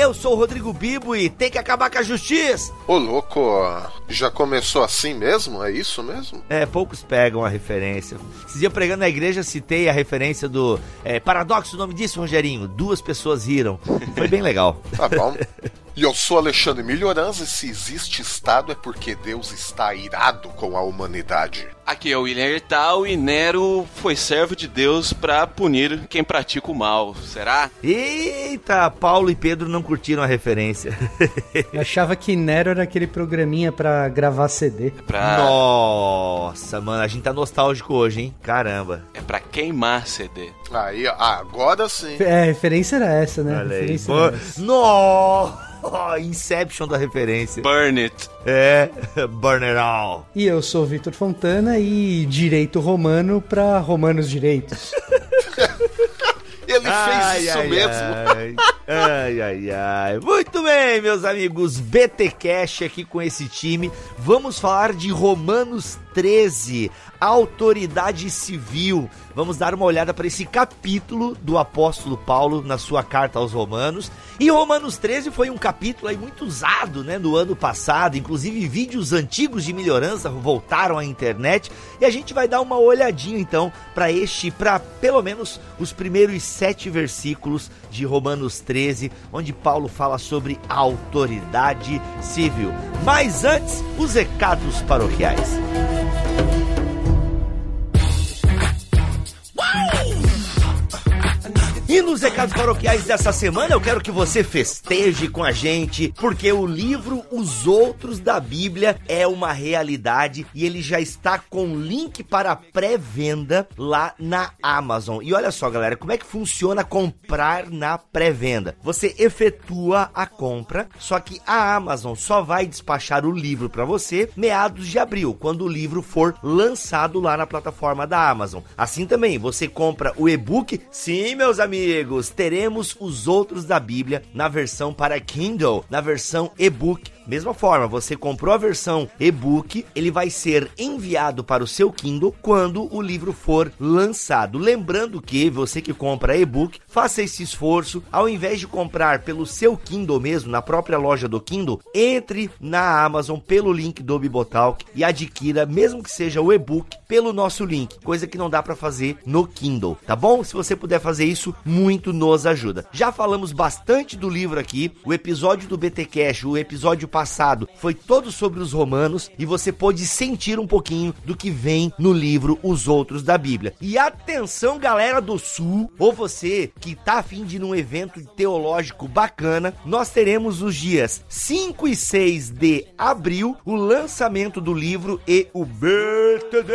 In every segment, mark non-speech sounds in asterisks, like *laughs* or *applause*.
Eu sou o Rodrigo Bibo e tem que acabar com a justiça. Ô louco, já começou assim mesmo? É isso mesmo? É, poucos pegam a referência. Esse dia pregando na igreja citei a referência do é, paradoxo, o nome disso, Rogerinho. Duas pessoas riram. Foi bem legal. Tá bom. *laughs* E eu sou Alexandre Melhorança e se existe Estado é porque Deus está irado com a humanidade. Aqui é o William Ertal e Nero foi servo de Deus para punir quem pratica o mal, será? Eita, Paulo e Pedro não curtiram a referência. *laughs* Eu achava que Nero era aquele programinha para gravar CD. Pra... Nossa, mano, a gente tá nostálgico hoje, hein? Caramba. É pra queimar CD. Aí, agora sim. É, a referência era essa, né? Olha aí. referência Pô, era *laughs* Nossa! Inception da referência. Burn it. É, *laughs* burn it all. E eu sou Vitor Fontana e direito romano para romanos direitos. *laughs* Ele fez isso mesmo. Ai. ai, ai, ai. Muito bem, meus amigos. BT Cash aqui com esse time. Vamos falar de Romanos 13, autoridade civil. Vamos dar uma olhada para esse capítulo do apóstolo Paulo na sua carta aos Romanos. E Romanos 13 foi um capítulo aí muito usado, né, no ano passado. Inclusive vídeos antigos de melhorança voltaram à internet e a gente vai dar uma olhadinha então para este, para pelo menos os primeiros sete versículos de Romanos 13, onde Paulo fala sobre autoridade civil. Mas antes, os recados paroquiais. E nos recados paroquiais dessa semana eu quero que você festeje com a gente, porque o livro Os Outros da Bíblia é uma realidade e ele já está com link para pré-venda lá na Amazon. E olha só, galera, como é que funciona comprar na pré-venda? Você efetua a compra, só que a Amazon só vai despachar o livro para você meados de abril, quando o livro for lançado lá na plataforma da Amazon. Assim também, você compra o e-book. Sim, meus amigos, teremos os outros da Bíblia na versão para Kindle, na versão e-book. Mesma forma, você comprou a versão e-book, ele vai ser enviado para o seu Kindle quando o livro for lançado. Lembrando que você que compra e-book, faça esse esforço, ao invés de comprar pelo seu Kindle mesmo, na própria loja do Kindle, entre na Amazon pelo link do Bibotalk e adquira, mesmo que seja o e-book, pelo nosso link, coisa que não dá para fazer no Kindle, tá bom? Se você puder fazer isso, muito nos ajuda. Já falamos bastante do livro aqui, o episódio do BT Cash, o episódio passado foi todo sobre os romanos e você pode sentir um pouquinho do que vem no livro Os Outros da Bíblia. E atenção, galera do Sul, ou você que tá afim de ir num evento teológico bacana, nós teremos os dias 5 e 6 de abril o lançamento do livro e o BTD.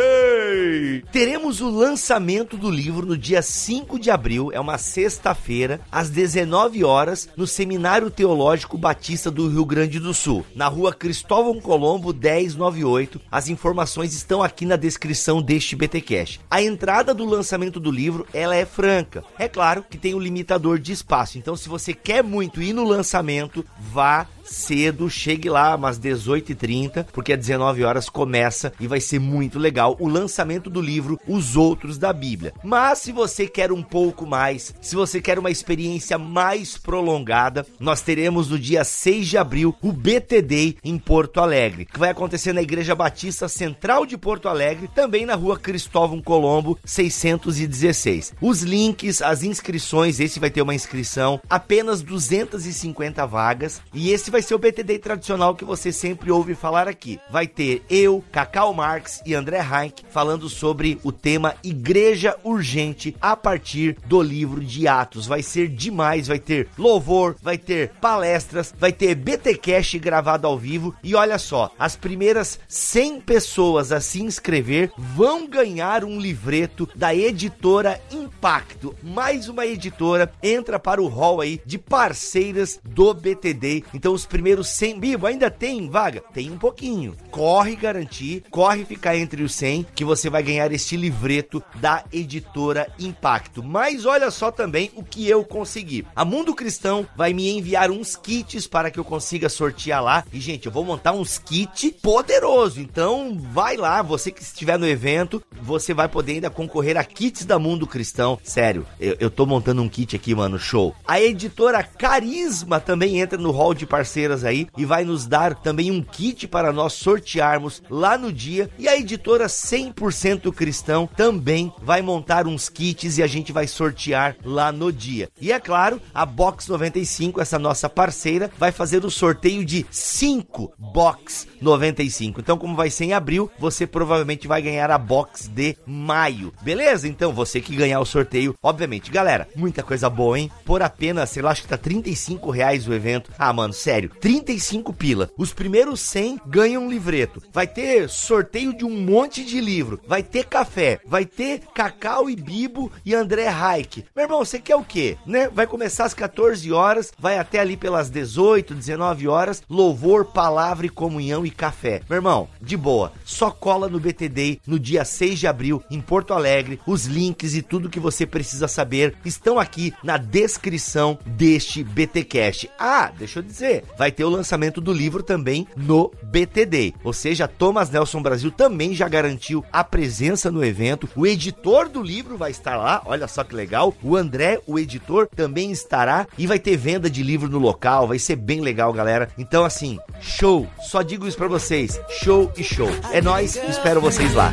Teremos o lançamento do livro no dia 5 de abril, é uma sexta-feira, às 19 horas, no Seminário Teológico Batista do Rio Grande do Sul, na rua Cristóvão Colombo 1098. As informações estão aqui na descrição deste BTcast. A entrada do lançamento do livro, ela é franca. É claro que tem o limitador de espaço. Então, se você quer muito ir no lançamento, vá cedo, chegue lá umas 18h30, porque às 19 horas começa e vai ser muito legal o lançamento do livro Os Outros da Bíblia. Mas se você quer um pouco mais, se você quer uma experiência mais prolongada, nós teremos no dia 6 de abril o BTD em Porto Alegre, que vai acontecer na Igreja Batista Central de Porto Alegre, também na rua Cristóvão Colombo 616. Os links, as inscrições, esse vai ter uma inscrição, apenas 250 vagas, e esse vai ser o BTD tradicional que você sempre ouve falar aqui. Vai ter eu, Cacau Marx e André Heinck falando sobre o tema Igreja Urgente a partir do livro de Atos. Vai ser demais, vai ter louvor, vai ter palestras, vai ter BT Cash gravado ao vivo e olha só, as primeiras 100 pessoas a se inscrever vão ganhar um livreto da editora Impacto. Mais uma editora entra para o hall aí de parceiras do BTD. Então os primeiros 100, Bibo, ainda tem vaga? Tem um pouquinho. Corre garantir, corre ficar entre os 100 que você vai ganhar este livreto da editora Impacto. Mas olha só também o que eu consegui. A Mundo Cristão vai me enviar uns kits para que eu consiga sortear lá. E gente, eu vou montar uns kits poderoso. Então vai lá, você que estiver no evento, você vai poder ainda concorrer a kits da Mundo Cristão. Sério, eu, eu tô montando um kit aqui, mano, show. A editora Carisma também entra no hall de parceiras aí e vai nos dar também um kit para nós sortearmos lá no dia. E a editora 100% Cristão também vai montar uns kits e a gente vai sortear lá no dia. E é claro, a Box 95, essa nossa parceira, vai fazer o sorteio de 5 Box 95. Então, como vai ser em abril, você provavelmente vai ganhar a box de maio. Beleza? Então, você que ganhar o sorteio, obviamente, galera, muita coisa boa, hein? Por apenas, sei lá, acho que tá 35 reais o evento. Ah, mano, sério, 35 pila. Os primeiros 100 ganham um livreto. Vai ter sorteio de um monte de livro. Vai ter café. Vai ter Cacau e Bibo e André Reich. Meu irmão, você quer o quê? Né? Vai começar às 14 horas, vai até ali pelas 18, 19 horas. Louvor, palavra e comunhão e café. Meu irmão, de boa, só cola no BTD no dia 6 de abril em Porto Alegre. Os links e tudo que você precisa saber estão aqui na descrição deste BTcast. Ah, deixa eu dizer, vai ter o lançamento do livro também no BTD. Ou seja, Thomas Nelson Brasil também já garantiu a presença no evento. O editor do livro vai estar lá, olha só que legal. O André, o editor, também estará e vai ter venda de livro no local. Vai ser bem legal, galera. Então, assim, show. Só digo isso para vocês: show e show. É nós, espero vocês lá.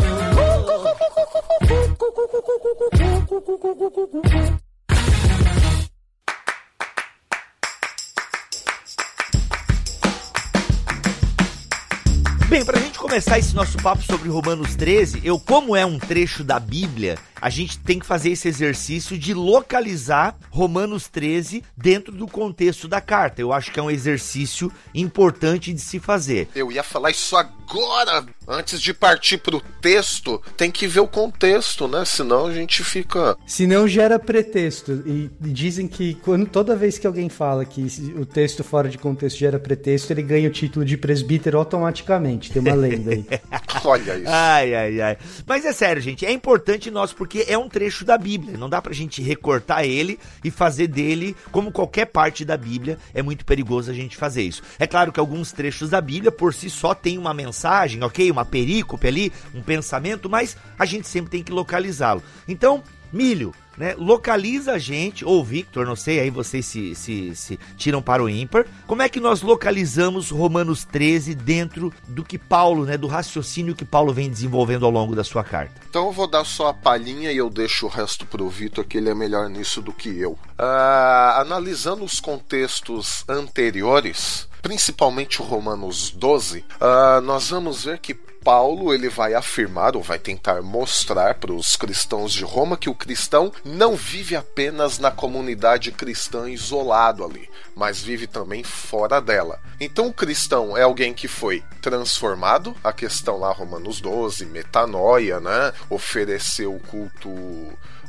Bem, pra gente começar esse nosso papo sobre Romanos 13, eu, como é um trecho da Bíblia, a gente tem que fazer esse exercício de localizar Romanos 13 dentro do contexto da carta. Eu acho que é um exercício importante de se fazer. Eu ia falar isso agora. Antes de partir pro texto, tem que ver o contexto, né? Senão a gente fica. Senão gera pretexto. E dizem que quando, toda vez que alguém fala que o texto fora de contexto gera pretexto, ele ganha o título de presbítero automaticamente. Tem uma lenda aí. *laughs* Olha isso. Ai, ai, ai. Mas é sério, gente. É importante nós, porque porque é um trecho da Bíblia. Não dá pra gente recortar ele e fazer dele como qualquer parte da Bíblia. É muito perigoso a gente fazer isso. É claro que alguns trechos da Bíblia por si só tem uma mensagem, ok? Uma perícope ali, um pensamento, mas a gente sempre tem que localizá-lo. Então, milho, né? Localiza a gente, ou Victor, não sei, aí vocês se, se, se tiram para o ímpar. Como é que nós localizamos Romanos 13 dentro do que Paulo, né? Do raciocínio que Paulo vem desenvolvendo ao longo da sua carta? Então eu vou dar só a palhinha e eu deixo o resto para o Vitor, que ele é melhor nisso do que eu. Uh, analisando os contextos anteriores, principalmente o Romanos 12, uh, ah, nós vamos ver que Paulo ele vai afirmar ou vai tentar mostrar para os cristãos de Roma que o cristão não vive apenas na comunidade cristã isolado ali, mas vive também fora dela. Então o cristão é alguém que foi transformado, a questão lá Romanos 12, metanoia, né? Ofereceu o culto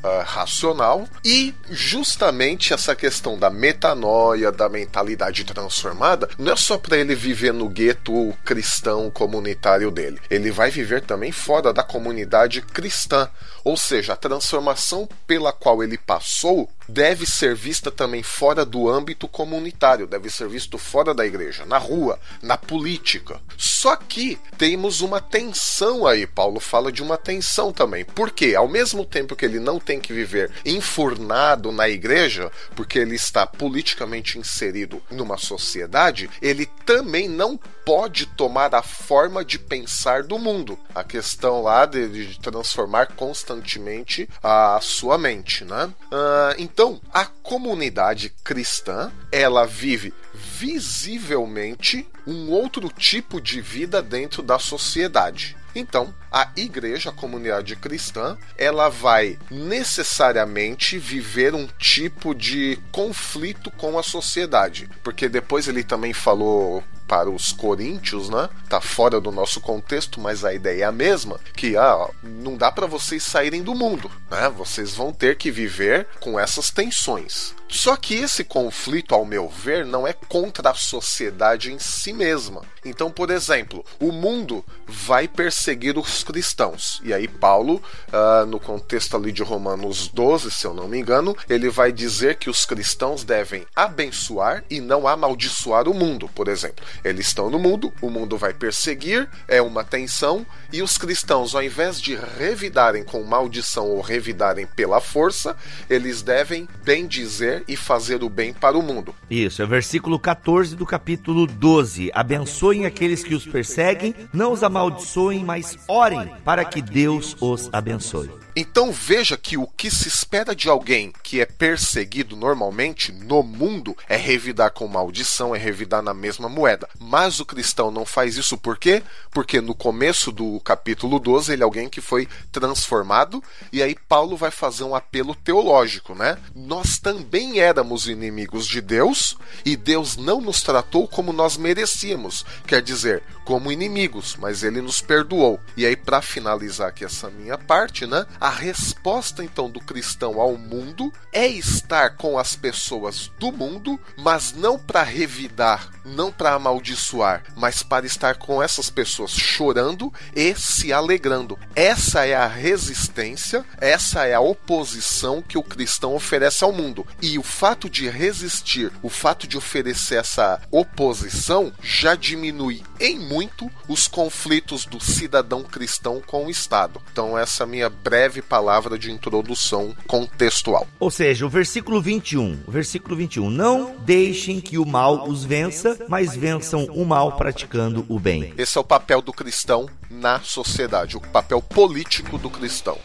uh, racional e justamente essa questão da metanoia, da mentalidade transformada, não é só para ele viver no gueto cristão comunitário dele. Ele vai viver também fora da comunidade cristã, ou seja, a transformação pela qual ele passou deve ser vista também fora do âmbito comunitário, deve ser visto fora da igreja, na rua, na política. Só que temos uma tensão aí, Paulo fala de uma tensão também. Porque ao mesmo tempo que ele não tem que viver enfurnado na igreja, porque ele está politicamente inserido numa sociedade, ele também não pode tomar a forma de pensar do mundo. A questão lá de, de transformar constantemente a sua mente, né? Uh, então, a comunidade cristã, ela vive visivelmente um outro tipo de vida dentro da sociedade. Então, a igreja, a comunidade cristã, ela vai necessariamente viver um tipo de conflito com a sociedade, porque depois ele também falou para os coríntios, né? Tá fora do nosso contexto, mas a ideia é a mesma, que ah, não dá para vocês saírem do mundo, né? Vocês vão ter que viver com essas tensões. Só que esse conflito, ao meu ver, não é contra a sociedade em si mesma. Então, por exemplo, o mundo vai perseguir os cristãos. E aí, Paulo, uh, no contexto ali de Romanos 12, se eu não me engano, ele vai dizer que os cristãos devem abençoar e não amaldiçoar o mundo, por exemplo. Eles estão no mundo, o mundo vai perseguir, é uma tensão, e os cristãos, ao invés de revidarem com maldição ou revidarem pela força, eles devem bem dizer e fazer o bem para o mundo. Isso, é o versículo 14 do capítulo 12. Abençoem aqueles que os perseguem, não os amaldiçoem, mas orem para que Deus os abençoe. Então veja que o que se espera de alguém que é perseguido normalmente no mundo é revidar com maldição, é revidar na mesma moeda. Mas o cristão não faz isso por quê? Porque no começo do capítulo 12 ele é alguém que foi transformado e aí Paulo vai fazer um apelo teológico, né? Nós também éramos inimigos de Deus e Deus não nos tratou como nós merecíamos, quer dizer, como inimigos, mas ele nos perdoou. E aí para finalizar aqui essa minha parte, né? A resposta então do cristão ao mundo é estar com as pessoas do mundo, mas não para revidar, não para amaldiçoar, mas para estar com essas pessoas chorando e se alegrando. Essa é a resistência, essa é a oposição que o cristão oferece ao mundo. E o fato de resistir, o fato de oferecer essa oposição já diminui em muito os conflitos do cidadão cristão com o Estado. Então essa é minha breve breve palavra de introdução contextual. Ou seja, o versículo 21, o versículo 21, não deixem que o mal os vença, mas vençam o mal praticando o bem. Esse é o papel do cristão na sociedade, o papel político do cristão.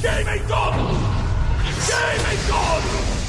Game Game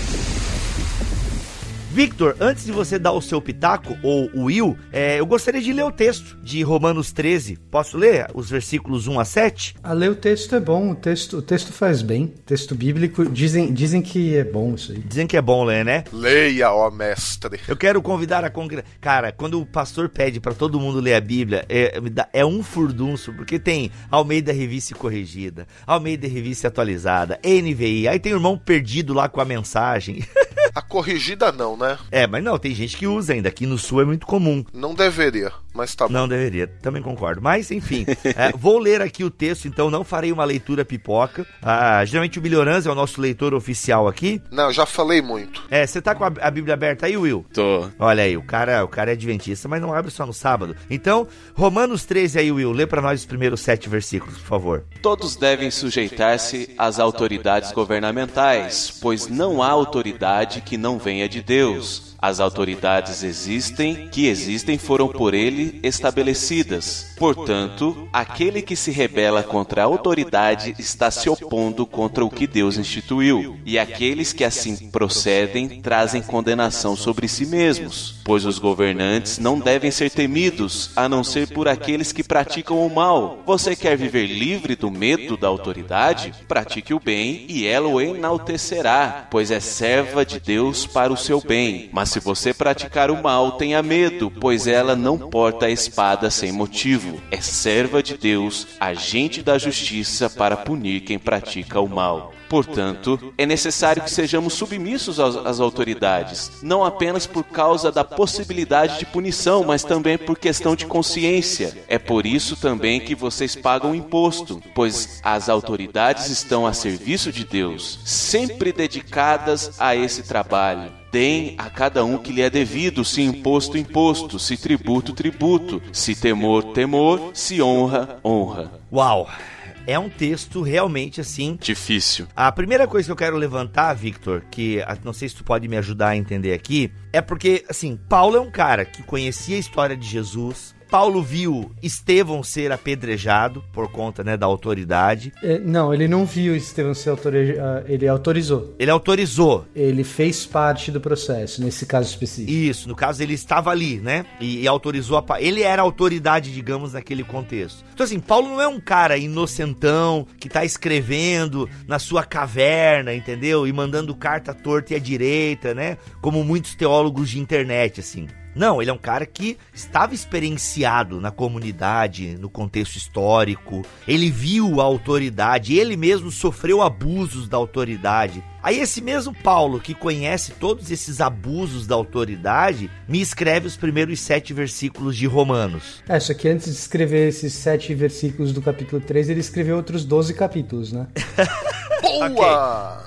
Victor, antes de você dar o seu pitaco, ou o Will, é, eu gostaria de ler o texto de Romanos 13. Posso ler os versículos 1 a 7? A ler o texto é bom, o texto, o texto faz bem. Texto bíblico, dizem, dizem que é bom isso aí. Dizem que é bom ler, né? Leia, ó mestre. Eu quero convidar a congregação. Cara, quando o pastor pede para todo mundo ler a Bíblia, é, é um furdunço, porque tem Almeida Revista Corrigida, Almeida Revista Atualizada, NVI, aí tem o irmão perdido lá com a mensagem. *laughs* A corrigida não, né? É, mas não, tem gente que usa ainda. Aqui no sul é muito comum. Não deveria, mas tá bom. Não deveria, também concordo. Mas, enfim, *laughs* é, vou ler aqui o texto, então não farei uma leitura pipoca. Ah, geralmente o Melhorança é o nosso leitor oficial aqui. Não, já falei muito. É, você tá com a, a, Bíblia aberta aí, Will? Tô. Olha aí, o cara, o cara é adventista, mas não abre só no sábado. Então, Romanos 13 aí, Will, lê para nós os primeiros sete versículos, por favor. Todos devem sujeitar-se às autoridades governamentais, pois não há autoridade que não venha de Deus. As autoridades existem, que existem foram por ele estabelecidas. Portanto, aquele que se rebela contra a autoridade está se opondo contra o que Deus instituiu, e aqueles que assim procedem trazem condenação sobre si mesmos, pois os governantes não devem ser temidos, a não ser por aqueles que praticam o mal. Você quer viver livre do medo da autoridade? Pratique o bem e ela o enaltecerá, pois é serva de Deus para o seu bem. Mas se você praticar o mal, tenha medo, pois ela não porta a espada sem motivo. É serva de Deus, agente da justiça para punir quem pratica o mal. Portanto, é necessário que sejamos submissos às autoridades, não apenas por causa da possibilidade de punição, mas também por questão de consciência. É por isso também que vocês pagam imposto, pois as autoridades estão a serviço de Deus, sempre dedicadas a esse trabalho. Deem a cada um que lhe é devido, se imposto, imposto, se tributo, tributo, se temor, temor, se honra, honra. Uau! é um texto realmente assim. Difícil. A primeira coisa que eu quero levantar, Victor, que ah, não sei se tu pode me ajudar a entender aqui, é porque, assim, Paulo é um cara que conhecia a história de Jesus, Paulo viu Estevão ser apedrejado por conta né, da autoridade. É, não, ele não viu Estevão ser autorizado, ele autorizou. Ele autorizou. Ele fez parte do processo, nesse caso específico. Isso, no caso ele estava ali, né? E, e autorizou a. Ele era autoridade, digamos, naquele contexto. Então, assim, Paulo não é um cara inocentão que tá escrevendo na sua caverna, entendeu? E mandando carta torta e à direita, né? Como muitos teólogos de internet, assim. Não, ele é um cara que estava experienciado na comunidade, no contexto histórico. Ele viu a autoridade, ele mesmo sofreu abusos da autoridade. Aí esse mesmo Paulo, que conhece todos esses abusos da autoridade, me escreve os primeiros sete versículos de Romanos. É, só que antes de escrever esses sete versículos do capítulo 3, ele escreveu outros 12 capítulos, né? *laughs* Boa!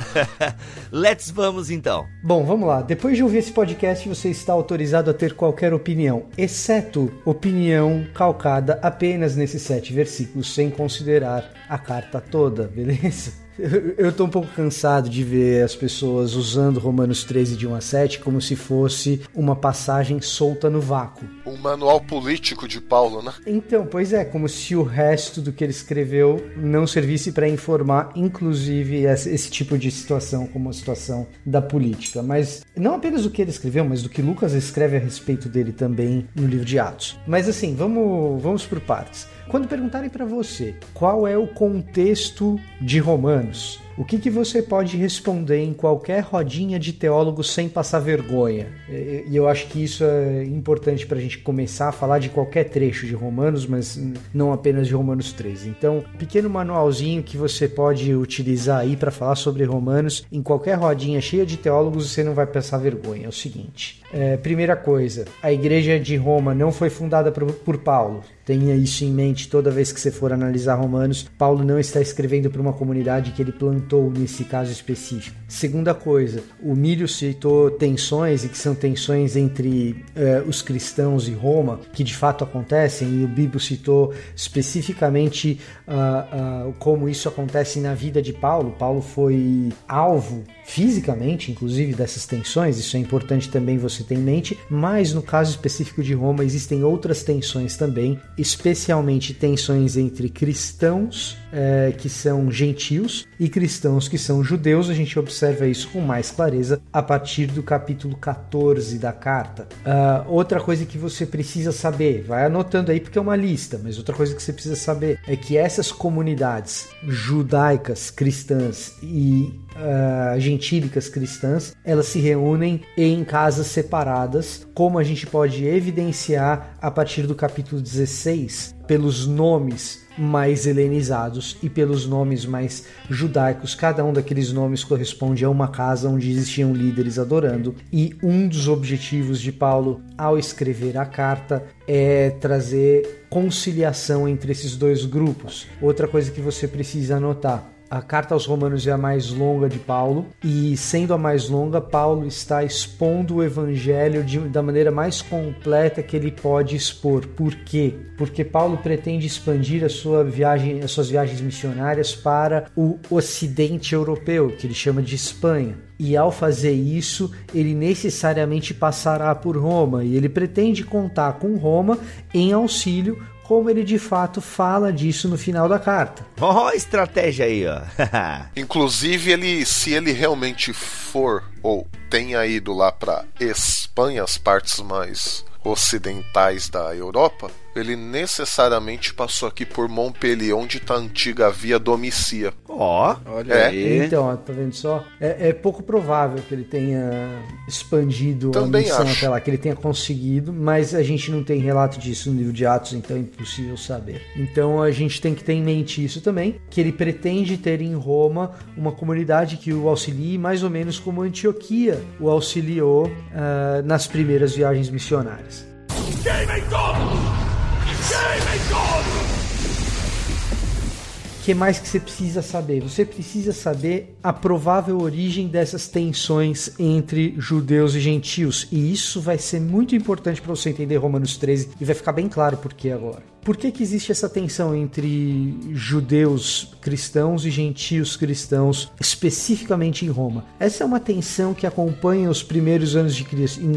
*laughs* Let's vamos então. Bom, vamos lá. Depois de ouvir esse podcast, você está autorizado a ter qualquer opinião, exceto opinião calcada apenas nesses sete versículos, sem considerar a carta toda, beleza? *laughs* Eu tô um pouco cansado de ver as pessoas usando Romanos 13 de 1 a 7 como se fosse uma passagem solta no vácuo. Um manual político de Paulo, né? Então, pois é, como se o resto do que ele escreveu não servisse para informar, inclusive, esse tipo de situação, como a situação da política. Mas não apenas do que ele escreveu, mas do que Lucas escreve a respeito dele também no livro de Atos. Mas assim, vamos, vamos por partes. Quando perguntarem para você qual é o contexto de Romanos, o que, que você pode responder em qualquer rodinha de teólogo sem passar vergonha? E eu acho que isso é importante para a gente começar a falar de qualquer trecho de Romanos, mas não apenas de Romanos 13. Então, pequeno manualzinho que você pode utilizar aí para falar sobre Romanos em qualquer rodinha cheia de teólogos você não vai passar vergonha. É o seguinte: é, primeira coisa, a igreja de Roma não foi fundada por, por Paulo. Tenha isso em mente toda vez que você for analisar Romanos. Paulo não está escrevendo para uma comunidade que ele plantou nesse caso específico. Segunda coisa, o Milho citou tensões e que são tensões entre uh, os cristãos e Roma, que de fato acontecem, e o Bíblia citou especificamente uh, uh, como isso acontece na vida de Paulo. Paulo foi alvo fisicamente, inclusive, dessas tensões, isso é importante também você ter em mente, mas no caso específico de Roma existem outras tensões também, especialmente tensões entre cristãos é, que são gentios e cristãos que são judeus. A gente observa isso com mais clareza a partir do capítulo 14 da carta. Uh, outra coisa que você precisa saber, vai anotando aí porque é uma lista, mas outra coisa que você precisa saber é que essas comunidades judaicas, cristãs e uh, gentílicas cristãs, elas se reúnem em casas separadas, como a gente pode evidenciar a partir do capítulo 16, pelos nomes mais helenizados e pelos nomes mais judaicos. Cada um daqueles nomes corresponde a uma casa onde existiam líderes adorando. E um dos objetivos de Paulo ao escrever a carta é trazer conciliação entre esses dois grupos. Outra coisa que você precisa anotar: a carta aos Romanos é a mais longa de Paulo, e sendo a mais longa, Paulo está expondo o evangelho de, da maneira mais completa que ele pode expor. Por quê? Porque Paulo pretende expandir a sua viagem, as suas viagens missionárias para o ocidente europeu, que ele chama de Espanha. E ao fazer isso, ele necessariamente passará por Roma, e ele pretende contar com Roma em auxílio como ele de fato fala disso no final da carta. Ó, oh, estratégia aí, ó. *laughs* Inclusive, ele, se ele realmente for ou tenha ido lá para Espanha, as partes mais ocidentais da Europa, ele necessariamente passou aqui por Montpellier, onde está a antiga via Domicia. Ó, oh, olha é. aí. Então, tá vendo só? É, é, pouco provável que ele tenha expandido Também a missão acho. até lá, que ele tenha conseguido, mas a gente não tem relato disso no livro de Atos, então é impossível saber. Então a gente tem que ter em mente isso também, que ele pretende ter em Roma uma comunidade que o auxilie mais ou menos como Antioquia o auxiliou uh, nas primeiras viagens missionárias. Game O que mais que você precisa saber? Você precisa saber a provável origem dessas tensões entre judeus e gentios. E isso vai ser muito importante para você entender Romanos 13 e vai ficar bem claro por que agora. Por que, que existe essa tensão entre judeus cristãos e gentios cristãos, especificamente em Roma? Essa é uma tensão que acompanha os primeiros anos de,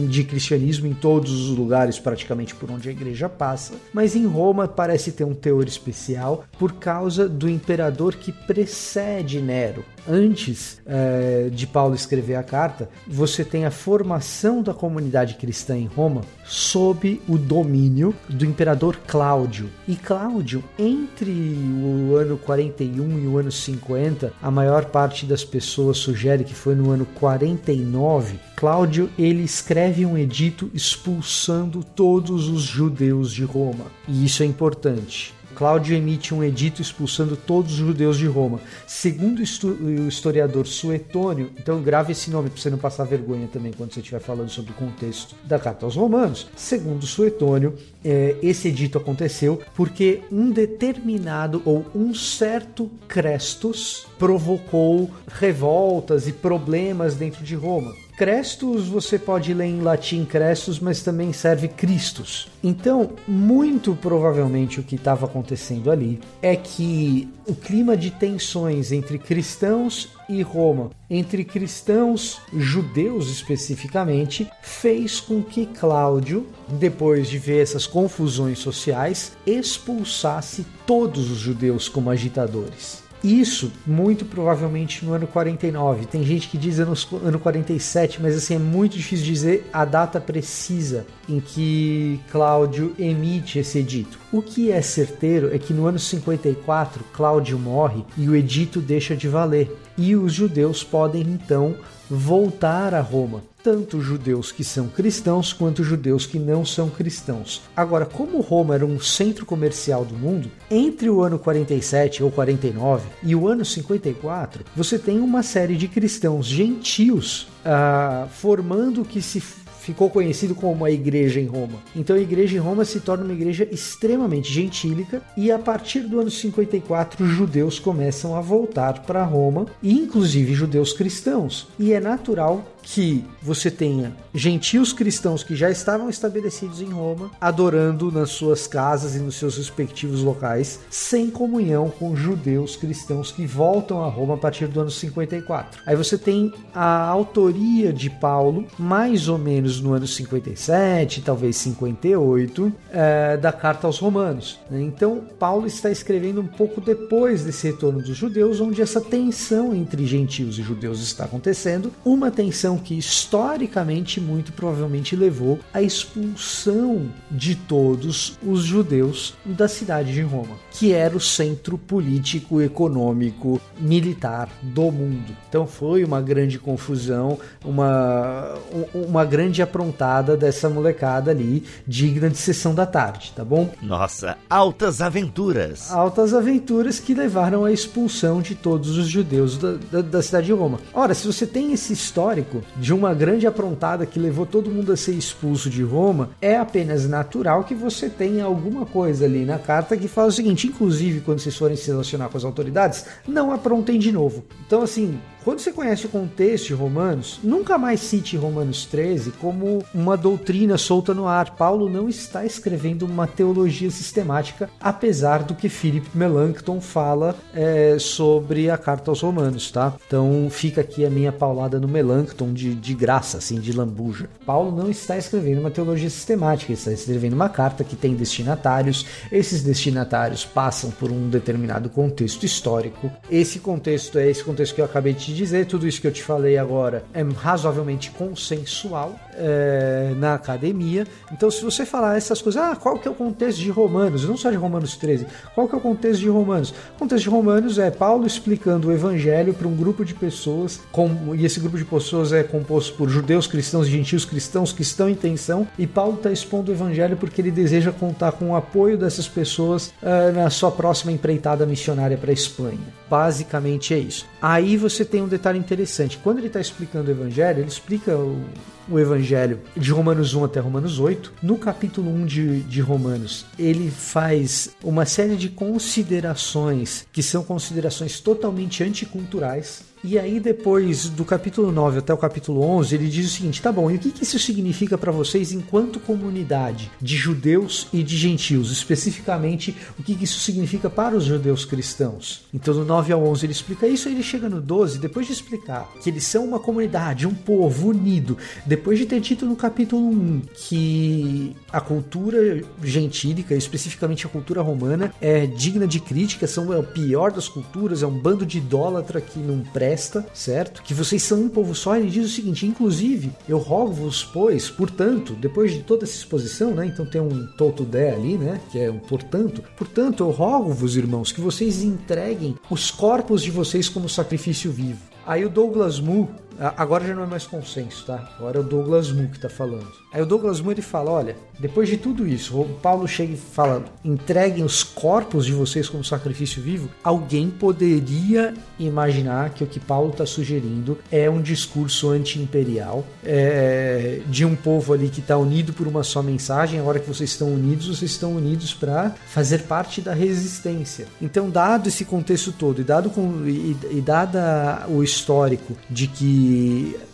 de cristianismo em todos os lugares, praticamente por onde a igreja passa, mas em Roma parece ter um teor especial por causa do imperador que precede Nero. Antes é, de Paulo escrever a carta, você tem a formação da comunidade cristã em Roma sob o domínio do imperador Cláudio Cláudio. E Cláudio, entre o ano 41 e o ano 50, a maior parte das pessoas sugere que foi no ano 49, Cláudio ele escreve um edito expulsando todos os judeus de Roma. E isso é importante. Cláudio emite um edito expulsando todos os judeus de Roma. Segundo o historiador Suetônio, então grave esse nome para você não passar vergonha também quando você estiver falando sobre o contexto da carta aos Romanos. Segundo Suetônio, é, esse edito aconteceu porque um determinado ou um certo Crestus provocou revoltas e problemas dentro de Roma. Crestus você pode ler em latim Crestus, mas também serve Christus. Então, muito provavelmente o que estava acontecendo ali é que o clima de tensões entre cristãos e Roma, entre cristãos judeus especificamente, fez com que Cláudio, depois de ver essas confusões sociais, expulsasse todos os judeus como agitadores. Isso, muito provavelmente no ano 49. Tem gente que diz ano, ano 47, mas assim é muito difícil dizer a data precisa em que Cláudio emite esse edito. O que é certeiro é que no ano 54 Cláudio morre e o edito deixa de valer. E os judeus podem então voltar a Roma, tanto judeus que são cristãos quanto judeus que não são cristãos. Agora, como Roma era um centro comercial do mundo, entre o ano 47 ou 49 e o ano 54, você tem uma série de cristãos gentios uh, formando o que se ficou conhecido como a igreja em Roma. Então a igreja em Roma se torna uma igreja extremamente gentílica e a partir do ano 54 os judeus começam a voltar para Roma, inclusive judeus cristãos. E é natural que você tenha gentios cristãos que já estavam estabelecidos em Roma, adorando nas suas casas e nos seus respectivos locais, sem comunhão com judeus cristãos que voltam a Roma a partir do ano 54. Aí você tem a autoria de Paulo, mais ou menos no ano 57, talvez 58, é, da carta aos Romanos. Né? Então, Paulo está escrevendo um pouco depois desse retorno dos judeus, onde essa tensão entre gentios e judeus está acontecendo, uma tensão que historicamente muito provavelmente levou à expulsão de todos os judeus da cidade de Roma, que era o centro político, econômico, militar do mundo. Então foi uma grande confusão, uma, uma grande aprontada dessa molecada ali, digna de sessão da tarde, tá bom? Nossa, altas aventuras! Altas aventuras que levaram à expulsão de todos os judeus da, da, da cidade de Roma. Ora, se você tem esse histórico de uma grande aprontada que levou todo mundo a ser expulso de Roma, é apenas natural que você tenha alguma coisa ali na carta que fala o seguinte: inclusive, quando vocês forem se relacionar com as autoridades, não aprontem de novo. Então, assim, quando você conhece o contexto de Romanos, nunca mais cite Romanos 13 como uma doutrina solta no ar. Paulo não está escrevendo uma teologia sistemática, apesar do que Philip Melanchthon fala é, sobre a carta aos Romanos, tá? Então fica aqui a minha paulada no Melanchthon de, de graça, assim, de lambuja. Paulo não está escrevendo uma teologia sistemática, ele está escrevendo uma carta que tem destinatários. Esses destinatários passam por um determinado contexto histórico. Esse contexto é esse contexto que eu acabei de dizer, tudo isso que eu te falei agora é razoavelmente consensual é, na academia. Então, se você falar essas coisas, ah, qual que é o contexto de Romanos? Não só de Romanos 13, qual que é o contexto de Romanos? O contexto de Romanos é Paulo explicando o evangelho para um grupo de pessoas, com, e esse grupo de pessoas é composto por judeus cristãos, gentios cristãos que estão em tensão, e Paulo está expondo o evangelho porque ele deseja contar com o apoio dessas pessoas uh, na sua próxima empreitada missionária para a Espanha. Basicamente é isso. Aí você tem um detalhe interessante. Quando ele está explicando o evangelho, ele explica o, o Evangelho de Romanos 1 até Romanos 8, no capítulo 1 de, de Romanos, ele faz uma série de considerações que são considerações totalmente anticulturais e aí, depois do capítulo 9 até o capítulo 11, ele diz o seguinte: tá bom, e o que, isso significa para vocês enquanto comunidade de judeus e de gentios? Especificamente, o que, que isso significa para os judeus cristãos? Então, do 9 ao 11, ele explica isso, e ele chega no 12, depois de explicar que eles são uma comunidade, um povo unido, depois de ter dito no capítulo 1 que a cultura gentílica, especificamente a cultura romana, é digna de crítica, são é o pior das culturas, é um bando de idólatra que não presta certo? Que vocês são um povo só. Ele diz o seguinte: inclusive, eu rogo-vos, pois, portanto, depois de toda essa exposição, né? Então tem um toto de ali, né? Que é um portanto. Portanto, eu rogo-vos, irmãos, que vocês entreguem os corpos de vocês como sacrifício vivo. Aí o Douglas Moo, agora já não é mais consenso, tá? Agora é o Douglas Moo que tá falando. Aí o Douglas Moo ele fala: olha, depois de tudo isso, o Paulo chega e fala: entreguem os corpos de vocês como sacrifício vivo. Alguém poderia imaginar que o que Paulo está sugerindo é um discurso anti-imperial é, de um povo ali que está unido por uma só mensagem. Agora que vocês estão unidos, vocês estão unidos para fazer parte da resistência. Então, dado esse contexto todo e dado com, e, e dada o histórico de que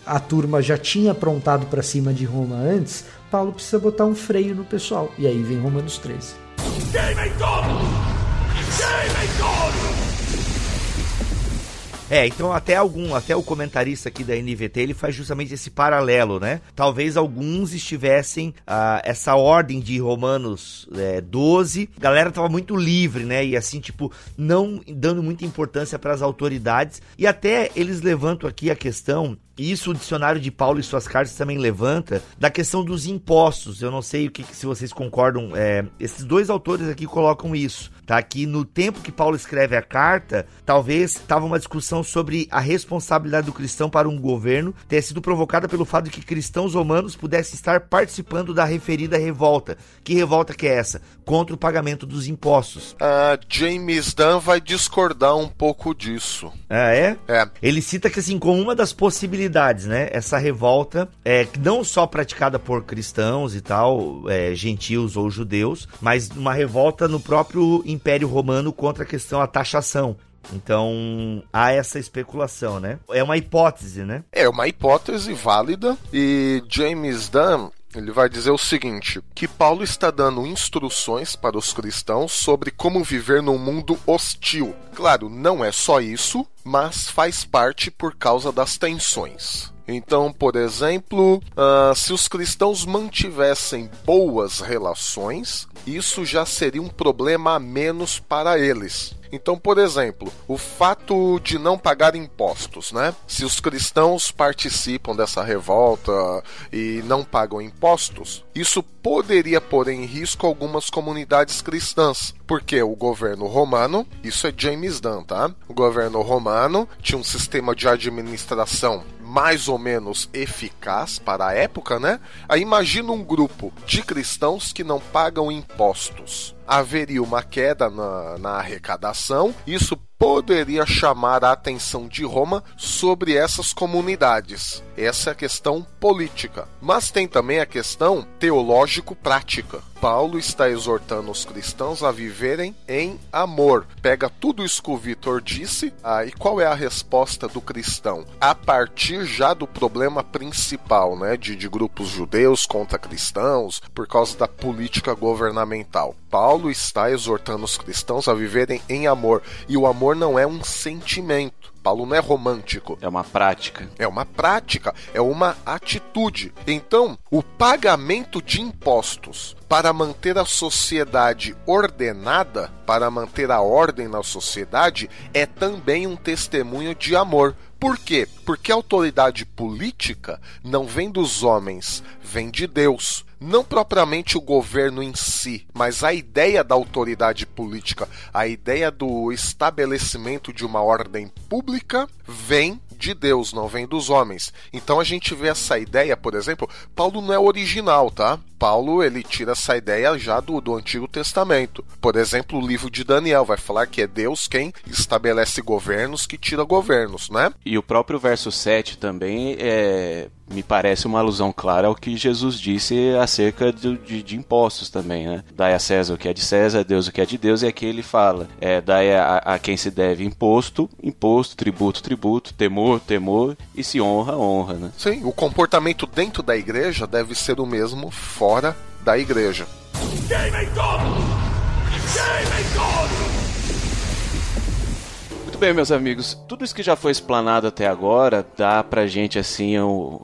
a turma já tinha aprontado para cima de Roma antes, Paulo precisa botar um freio no pessoal. E aí vem Romanos 13. É, então até algum, até o comentarista aqui da NVT, ele faz justamente esse paralelo, né? Talvez alguns estivessem ah, essa ordem de Romanos é, 12, a galera tava muito livre, né? E assim, tipo, não dando muita importância para as autoridades. E até eles levantam aqui a questão isso o dicionário de Paulo e suas cartas também levanta da questão dos impostos. Eu não sei o que se vocês concordam. É, esses dois autores aqui colocam isso, tá? Que no tempo que Paulo escreve a carta, talvez estava uma discussão sobre a responsabilidade do cristão para um governo ter sido provocada pelo fato de que cristãos romanos pudessem estar participando da referida revolta. Que revolta que é essa? Contra o pagamento dos impostos. Uh, James Dunn vai discordar um pouco disso. Ah, é? É. Ele cita que assim, como uma das possibilidades possibilidades, né? Essa revolta é não só praticada por cristãos e tal, é, gentios ou judeus, mas uma revolta no próprio Império Romano contra a questão da taxação. Então há essa especulação, né? É uma hipótese, né? É uma hipótese válida e James Dunn ele vai dizer o seguinte: que Paulo está dando instruções para os cristãos sobre como viver num mundo hostil. Claro, não é só isso, mas faz parte por causa das tensões. Então, por exemplo, uh, se os cristãos mantivessem boas relações, isso já seria um problema a menos para eles. Então, por exemplo, o fato de não pagar impostos, né? Se os cristãos participam dessa revolta e não pagam impostos, isso poderia pôr em risco algumas comunidades cristãs, porque o governo romano, isso é James Dunn, tá? O governo romano tinha um sistema de administração mais ou menos eficaz para a época, né? Aí imagina um grupo de cristãos que não pagam impostos. Haveria uma queda na, na arrecadação, isso poderia chamar a atenção de Roma sobre essas comunidades. Essa é a questão política. Mas tem também a questão teológico-prática. Paulo está exortando os cristãos a viverem em amor. Pega tudo isso que o Vitor disse, ah, e qual é a resposta do cristão? A partir já do problema principal, né, de, de grupos judeus contra cristãos, por causa da política governamental. Paulo está exortando os cristãos a viverem em amor, e o amor não é um sentimento. Paulo não é romântico. É uma prática. É uma prática, é uma atitude. Então, o pagamento de impostos para manter a sociedade ordenada, para manter a ordem na sociedade, é também um testemunho de amor. Por quê? Porque a autoridade política não vem dos homens, vem de Deus não propriamente o governo em si, mas a ideia da autoridade política, a ideia do estabelecimento de uma ordem pública vem de Deus, não vem dos homens. Então a gente vê essa ideia, por exemplo, Paulo não é original, tá? Paulo ele tira essa ideia já do, do Antigo Testamento. Por exemplo, o livro de Daniel vai falar que é Deus quem estabelece governos, que tira governos, né? E o próprio verso 7 também é me parece uma alusão clara ao que Jesus disse acerca de, de, de, impostos também, né? Dai a César o que é de César, a Deus o que é de Deus, e aqui ele fala: é, dai a, a quem se deve imposto, imposto, tributo, tributo, temor, temor, e se honra, honra, né? Sim, o comportamento dentro da igreja deve ser o mesmo fora da igreja. Game bem, meus amigos, tudo isso que já foi explanado até agora dá pra gente assim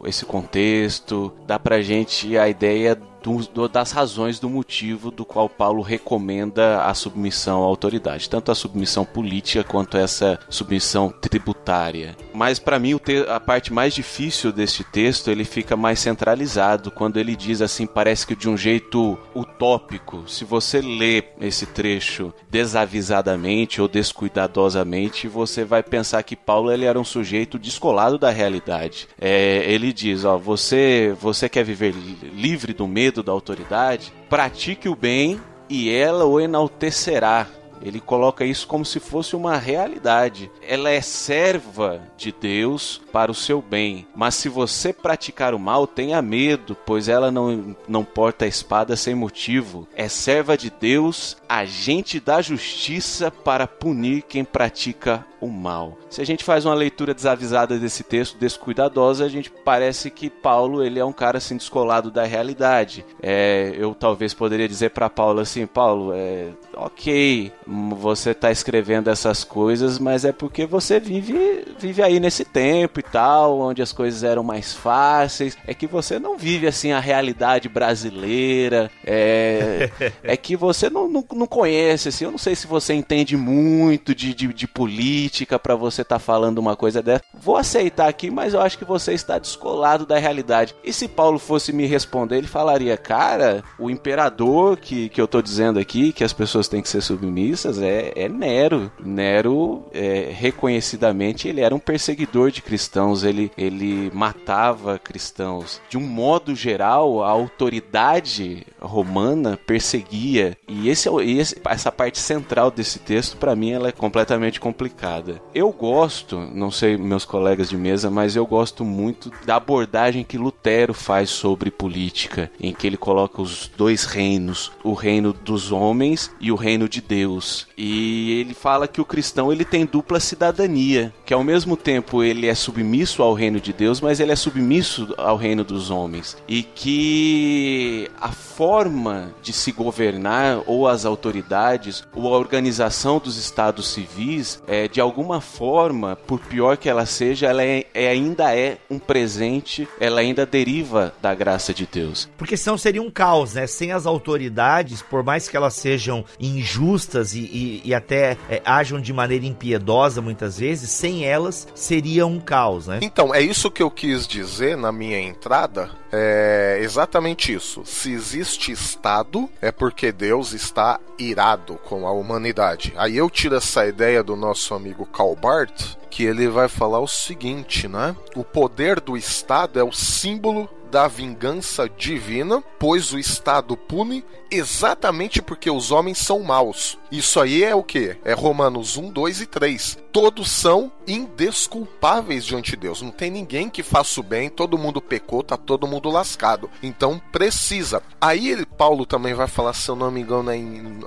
esse contexto, dá pra gente a ideia do, do, das razões do motivo do qual Paulo recomenda a submissão à autoridade, tanto a submissão política quanto essa submissão tributária. Mas para mim a parte mais difícil deste texto ele fica mais centralizado quando ele diz assim, parece que de um jeito utópico. Se você lê esse trecho desavisadamente ou descuidadosamente, você vai pensar que Paulo ele era um sujeito descolado da realidade. É, ele diz, ó, você você quer viver livre do medo da autoridade? Pratique o bem e ela o enaltecerá. Ele coloca isso como se fosse uma realidade. Ela é serva de Deus para o seu bem. Mas se você praticar o mal, tenha medo, pois ela não, não porta a espada sem motivo. É serva de Deus, agente da justiça para punir quem pratica o mal. Se a gente faz uma leitura desavisada desse texto, descuidadosa, a gente parece que Paulo ele é um cara assim descolado da realidade. É, eu talvez poderia dizer para Paulo assim, Paulo, é, ok, você está escrevendo essas coisas, mas é porque você vive vive aí nesse tempo e tal, onde as coisas eram mais fáceis. É que você não vive assim a realidade brasileira. É, *laughs* é que você não, não, não conhece assim. Eu não sei se você entende muito de, de, de política para você estar tá falando uma coisa dessa. Vou aceitar aqui, mas eu acho que você está descolado da realidade. E se Paulo fosse me responder, ele falaria: Cara, o imperador que, que eu tô dizendo aqui, que as pessoas têm que ser submissas, é, é Nero. Nero, é, reconhecidamente, ele era um perseguidor de cristãos, ele, ele matava cristãos. De um modo geral, a autoridade romana perseguia. E esse, é esse essa parte central desse texto, para mim, ela é completamente complicada. Eu gosto, não sei meus colegas de mesa, mas eu gosto muito da abordagem que Lutero faz sobre política, em que ele coloca os dois reinos, o reino dos homens e o reino de Deus. E ele fala que o cristão ele tem dupla cidadania, que ao mesmo tempo ele é submisso ao reino de Deus, mas ele é submisso ao reino dos homens. E que a forma de se governar ou as autoridades ou a organização dos estados civis é de alguma forma, por pior que ela seja, ela é, é, ainda é um presente, ela ainda deriva da graça de Deus. Porque senão seria um caos, né? Sem as autoridades, por mais que elas sejam injustas e, e, e até é, ajam de maneira impiedosa muitas vezes, sem elas seria um caos, né? Então, é isso que eu quis dizer na minha entrada. É exatamente isso. Se existe Estado, é porque Deus está irado com a humanidade. Aí eu tiro essa ideia do nosso amigo Karl Barth, que ele vai falar o seguinte, né? O poder do Estado é o símbolo da vingança divina, pois o Estado pune exatamente porque os homens são maus. Isso aí é o que? É Romanos 1, 2 e 3. Todos são indesculpáveis diante de Deus. Não tem ninguém que faça o bem, todo mundo pecou, tá todo mundo lascado. Então precisa. Aí ele, Paulo também vai falar, se eu não me engano,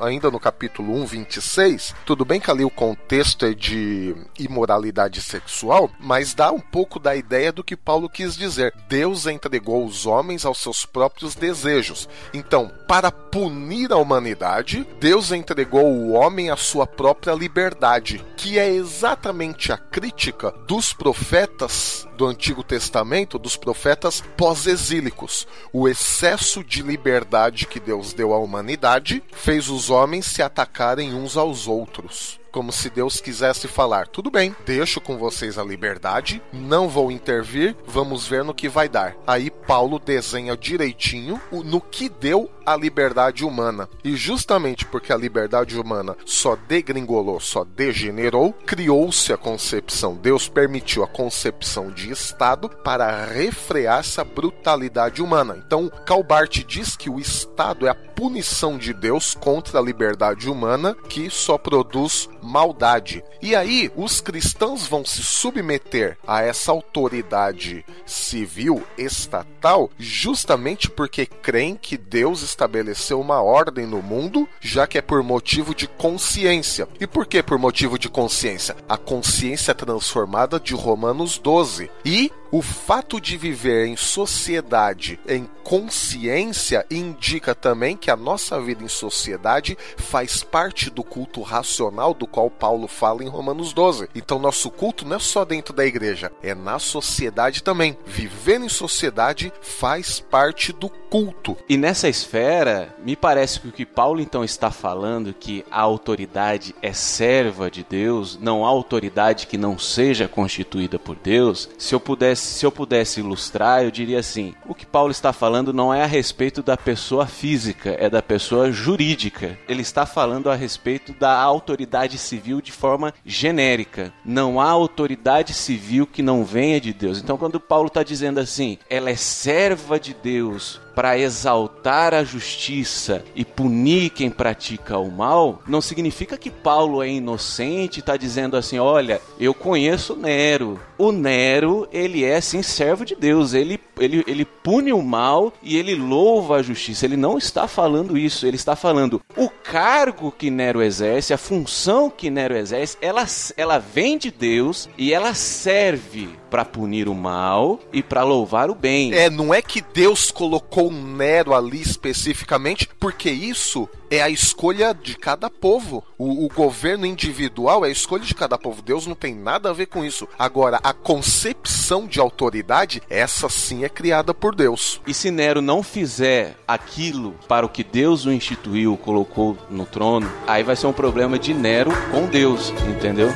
ainda no capítulo 1, 26. Tudo bem que ali o contexto é de imoralidade sexual, mas dá um pouco da ideia do que Paulo quis dizer. Deus entregou os homens aos seus próprios desejos. Então, para punir a humanidade, Deus entregou o homem à sua própria liberdade, que é exatamente a crítica dos profetas do Antigo Testamento, dos profetas pós-exílicos. O excesso de liberdade que Deus deu à humanidade fez os homens se atacarem uns aos outros como se Deus quisesse falar: tudo bem, deixo com vocês a liberdade, não vou intervir, vamos ver no que vai dar. Aí Paulo desenha direitinho no que deu a liberdade humana. E justamente porque a liberdade humana só degringolou, só degenerou, criou-se a concepção. Deus permitiu a concepção de Estado para refrear essa brutalidade humana. Então, Calbart diz que o Estado é a punição de Deus contra a liberdade humana que só produz maldade. E aí, os cristãos vão se submeter a essa autoridade civil estatal justamente porque creem que Deus estabeleceu uma ordem no mundo, já que é por motivo de consciência. E por que por motivo de consciência? A consciência transformada de Romanos 12. E O fato de viver em sociedade, em consciência, indica também que a nossa vida em sociedade faz parte do culto racional do qual Paulo fala em Romanos 12. Então, nosso culto não é só dentro da igreja, é na sociedade também. Viver em sociedade faz parte do culto. E nessa esfera, me parece que o que Paulo então está falando que a autoridade é serva de Deus, não há autoridade que não seja constituída por Deus. Se eu pudesse, se eu pudesse ilustrar, eu diria assim: o que Paulo está falando não é a respeito da pessoa física, é da pessoa jurídica. Ele está falando a respeito da autoridade civil de forma genérica. Não há autoridade civil que não venha de Deus. Então, quando Paulo está dizendo assim, ela é serva de Deus para exaltar a justiça e punir quem pratica o mal, não significa que Paulo é inocente e está dizendo assim: olha, eu conheço Nero. O Nero, ele é sim servo de Deus, ele, ele, ele pune o mal e ele louva a justiça. Ele não está falando isso, ele está falando o cargo que Nero exerce, a função que Nero exerce, ela, ela vem de Deus e ela serve para punir o mal e para louvar o bem. É, não é que Deus colocou Nero ali especificamente, porque isso é a escolha de cada povo. O, o, governo individual é a escolha de cada povo. Deus não tem nada a ver com isso. Agora, a concepção de autoridade, essa sim é criada por Deus. E se Nero não fizer aquilo para o que Deus o instituiu, colocou no trono, aí vai ser um problema de Nero com Deus, entendeu?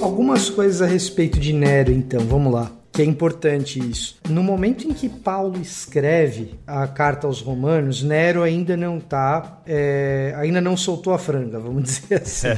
Algumas coisas a respeito de Nero, então, vamos lá. Que é importante isso. No momento em que Paulo escreve a carta aos Romanos, Nero ainda não tá, é, ainda não soltou a franga, vamos *laughs* dizer assim.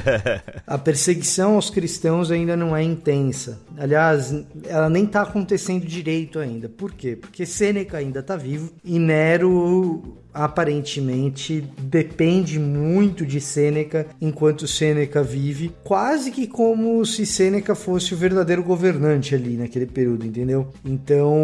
a perseguição aos cristãos ainda não é intensa. Aliás, ela nem tá acontecendo direito ainda. Por quê? Porque Sêneca ainda tá vivo e Nero aparentemente depende muito de Sêneca enquanto Sêneca vive, quase que como se Sêneca fosse o verdadeiro governante ali naquele período, entendeu? Então,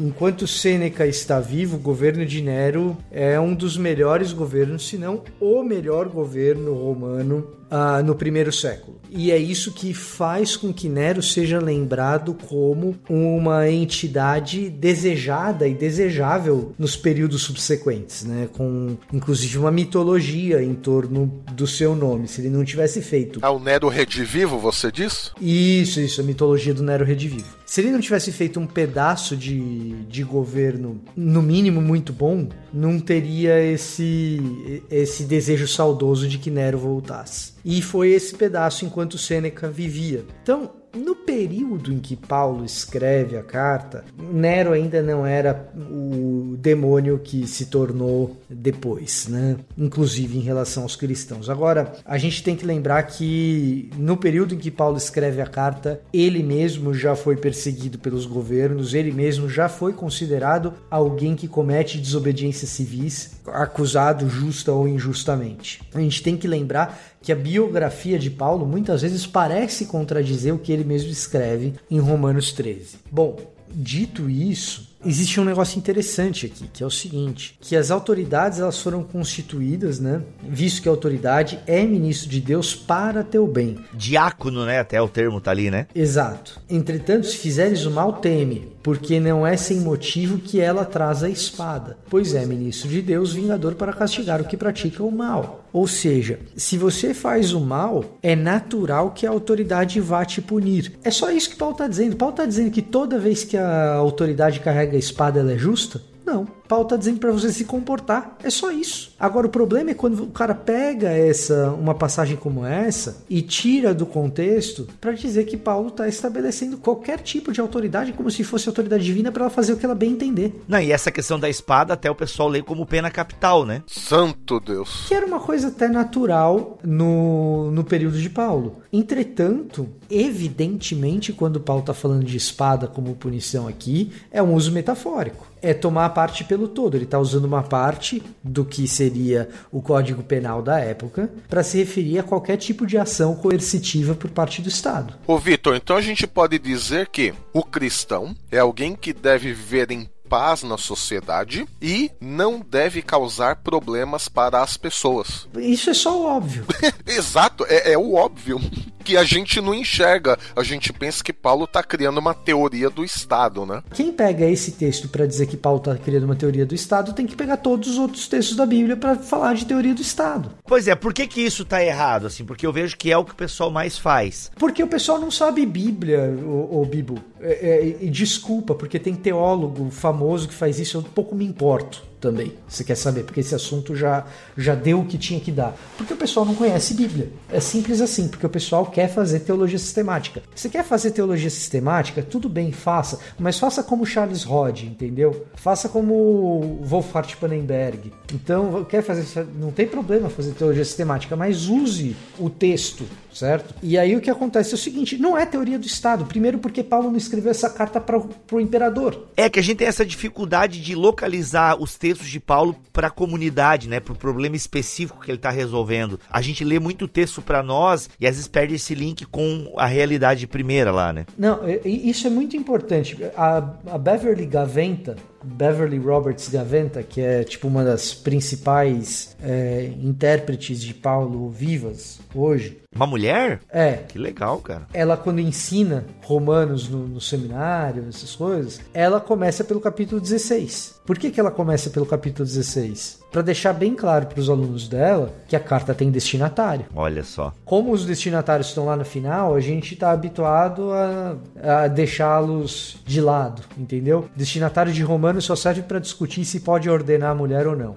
enquanto Sêneca está vivo, o governo de Nero é um dos melhores governos, se não o melhor governo romano uh, no primeiro século. E é isso que faz com que Nero seja lembrado como uma entidade desejada e desejável nos períodos subsequentes, né? com inclusive uma mitologia em torno do seu nome, se ele não tivesse feito. Ah, o Nero Redivivo, você diz? Isso, isso, a mitologia do Nero Redivivo. Se ele não tivesse feito um pedaço de, de governo, no mínimo muito bom, não teria esse, esse desejo saudoso de que Nero voltasse. E foi esse pedaço enquanto Sêneca vivia. Então, no período em que Paulo escreve a carta, Nero ainda não era o demônio que se tornou depois, né? Inclusive em relação aos cristãos. Agora, a gente tem que lembrar que no período em que Paulo escreve a carta, ele mesmo já foi perseguido pelos governos, ele mesmo já foi considerado alguém que comete desobediências civis, acusado justa ou injustamente. A gente tem que lembrar que a biografia de Paulo muitas vezes parece contradizer o que ele mesmo escreve em Romanos 13. Bom, dito isso, existe um negócio interessante aqui, que é o seguinte, que as autoridades elas foram constituídas, né, visto que a autoridade é ministro de Deus para teu bem. Diácono, né, até o termo tá ali, né? Exato. Entretanto, se fizeres o mal, teme, porque não é sem motivo que ela traz a espada, pois é ministro de Deus, vingador para castigar o que pratica o mal. Ou seja, se você faz o mal, é natural que a autoridade vá te punir. É só isso que Paulo está dizendo. Paulo está dizendo que toda vez que a autoridade carrega a espada, ela é justa? Não. Paulo está dizendo para você se comportar. É só isso. Agora o problema é quando o cara pega essa uma passagem como essa e tira do contexto para dizer que Paulo está estabelecendo qualquer tipo de autoridade como se fosse autoridade divina para ela fazer o que ela bem entender. Não, e essa questão da espada até o pessoal lê como pena capital, né? Santo Deus. Que era uma coisa até natural no, no período de Paulo. Entretanto, evidentemente, quando Paulo está falando de espada como punição aqui, é um uso metafórico. É tomar a parte pelo todo. Ele está usando uma parte do que seria o Código Penal da época para se referir a qualquer tipo de ação coercitiva por parte do Estado. Ô Vitor, então a gente pode dizer que o cristão é alguém que deve viver em paz na sociedade e não deve causar problemas para as pessoas. Isso é só o óbvio. *laughs* Exato, é, é, o óbvio que a gente não enxerga. A gente pensa que Paulo está criando uma teoria do Estado, né? Quem pega esse texto para dizer que Paulo está criando uma teoria do Estado tem que pegar todos os outros textos da Bíblia para falar de teoria do Estado. Pois é, por que que isso tá errado assim? Porque eu vejo que é o que o pessoal mais faz. Porque o pessoal não sabe Bíblia, o, o Bibo. É, é, e desculpa, porque tem teólogo famoso que faz isso, eu pouco me importo também. Você quer saber? Porque esse assunto já, já deu o que tinha que dar. Porque o pessoal não conhece Bíblia. É simples assim, porque o pessoal quer fazer teologia sistemática. Você quer fazer teologia sistemática? Tudo bem, faça. Mas faça como Charles Rod, entendeu? Faça como Wolfhard Pannenberg. Então, quer fazer. Não tem problema fazer teologia sistemática, mas use o texto, certo? E aí o que acontece é o seguinte: não é teoria do Estado. Primeiro, porque Paulo não escreveu essa carta para o imperador. É que a gente tem essa dificuldade de localizar os textos de Paulo para a comunidade, né, para o problema específico que ele está resolvendo. A gente lê muito texto para nós e às vezes perde esse link com a realidade primeira lá, né? Não, isso é muito importante. A, a Beverly Gaventa, Beverly Roberts Gaventa, que é tipo uma das principais é, intérpretes de Paulo vivas hoje. Uma mulher? É. Que legal, cara. Ela, quando ensina romanos no, no seminário, essas coisas, ela começa pelo capítulo 16. Por que, que ela começa pelo capítulo 16? Para deixar bem claro para os alunos dela que a carta tem destinatário. Olha só. Como os destinatários estão lá no final, a gente está habituado a, a deixá-los de lado, entendeu? Destinatário de Romano só serve para discutir se pode ordenar a mulher ou não.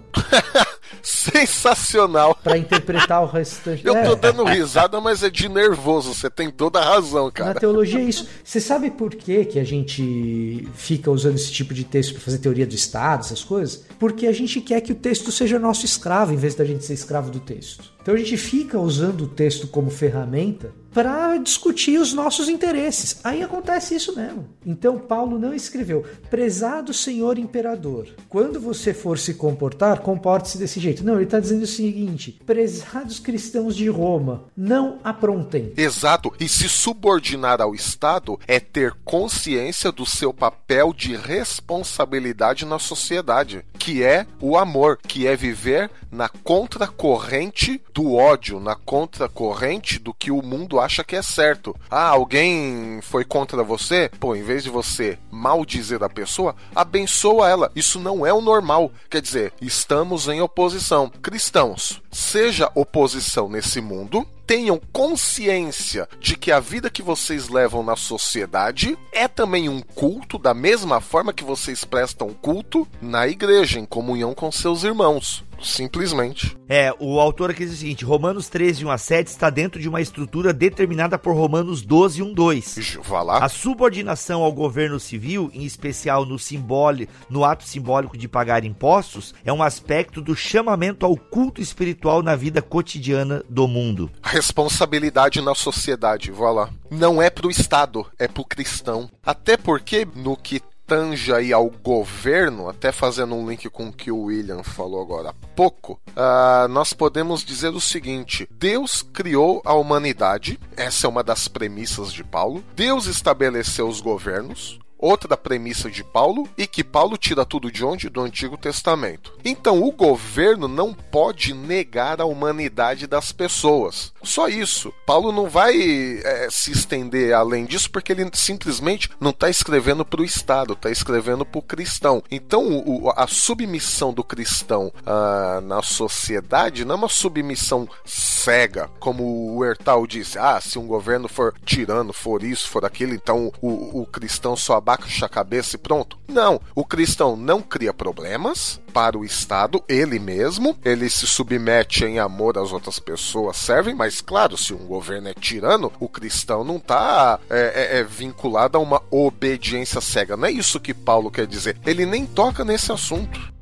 *laughs* Sensacional. Para interpretar o restante. Eu tô é. dando risada, mas é de nervoso. Você tem toda a razão, cara. Na teologia é isso. Você sabe por que, que a gente fica usando esse tipo de texto para fazer teoria do Estado, essas coisas? Porque a gente quer que o texto seja nosso escravo, em vez da gente ser escravo do texto. Então a gente fica usando o texto como ferramenta para discutir os nossos interesses. Aí acontece isso mesmo. Então Paulo não escreveu: prezado senhor imperador, quando você for se comportar, comporte-se desse jeito. Não, ele está dizendo o seguinte: prezados cristãos de Roma, não aprontem. Exato. E se subordinar ao Estado é ter consciência do seu papel de responsabilidade na sociedade, que é o amor, que é viver na contracorrente do ódio, na contracorrente do que o mundo acha que é certo. Ah, alguém foi contra você? Pô, em vez de você maldizer a pessoa, abençoa ela. Isso não é o normal. Quer dizer, estamos em oposição. Cristãos, seja oposição nesse mundo, tenham consciência de que a vida que vocês levam na sociedade é também um culto, da mesma forma que vocês prestam culto na igreja, em comunhão com seus irmãos. Simplesmente. É, o autor aqui diz o seguinte: Romanos 13, 1 a 7 está dentro de uma estrutura determinada por Romanos 12, 1, 2. Vá lá. A subordinação ao governo civil, em especial no simbólico, no ato simbólico de pagar impostos, é um aspecto do chamamento ao culto espiritual na vida cotidiana do mundo. Responsabilidade na sociedade, vá lá. Não é pro Estado, é pro cristão. Até porque no que tange aí ao governo, até fazendo um link com o que o William falou agora há pouco, uh, nós podemos dizer o seguinte: Deus criou a humanidade, essa é uma das premissas de Paulo. Deus estabeleceu os governos, outra premissa de Paulo e que Paulo tira tudo de onde? Do Antigo Testamento. Então o governo não pode negar a humanidade das pessoas. Só isso. Paulo não vai é, se estender além disso porque ele simplesmente não está escrevendo para o Estado, está escrevendo para o cristão. Então o, a submissão do cristão ah, na sociedade não é uma submissão cega, como o Hertal disse. Ah, se um governo for tirano, for isso, for aquilo, então o, o cristão só abaixa a cabeça e pronto. Não, o cristão não cria problemas para o Estado, ele mesmo, ele se submete em amor às outras pessoas, servem, mas claro, se um governo é tirano, o cristão não está é, é, é vinculado a uma obediência cega. Não é isso que Paulo quer dizer. Ele nem toca nesse assunto.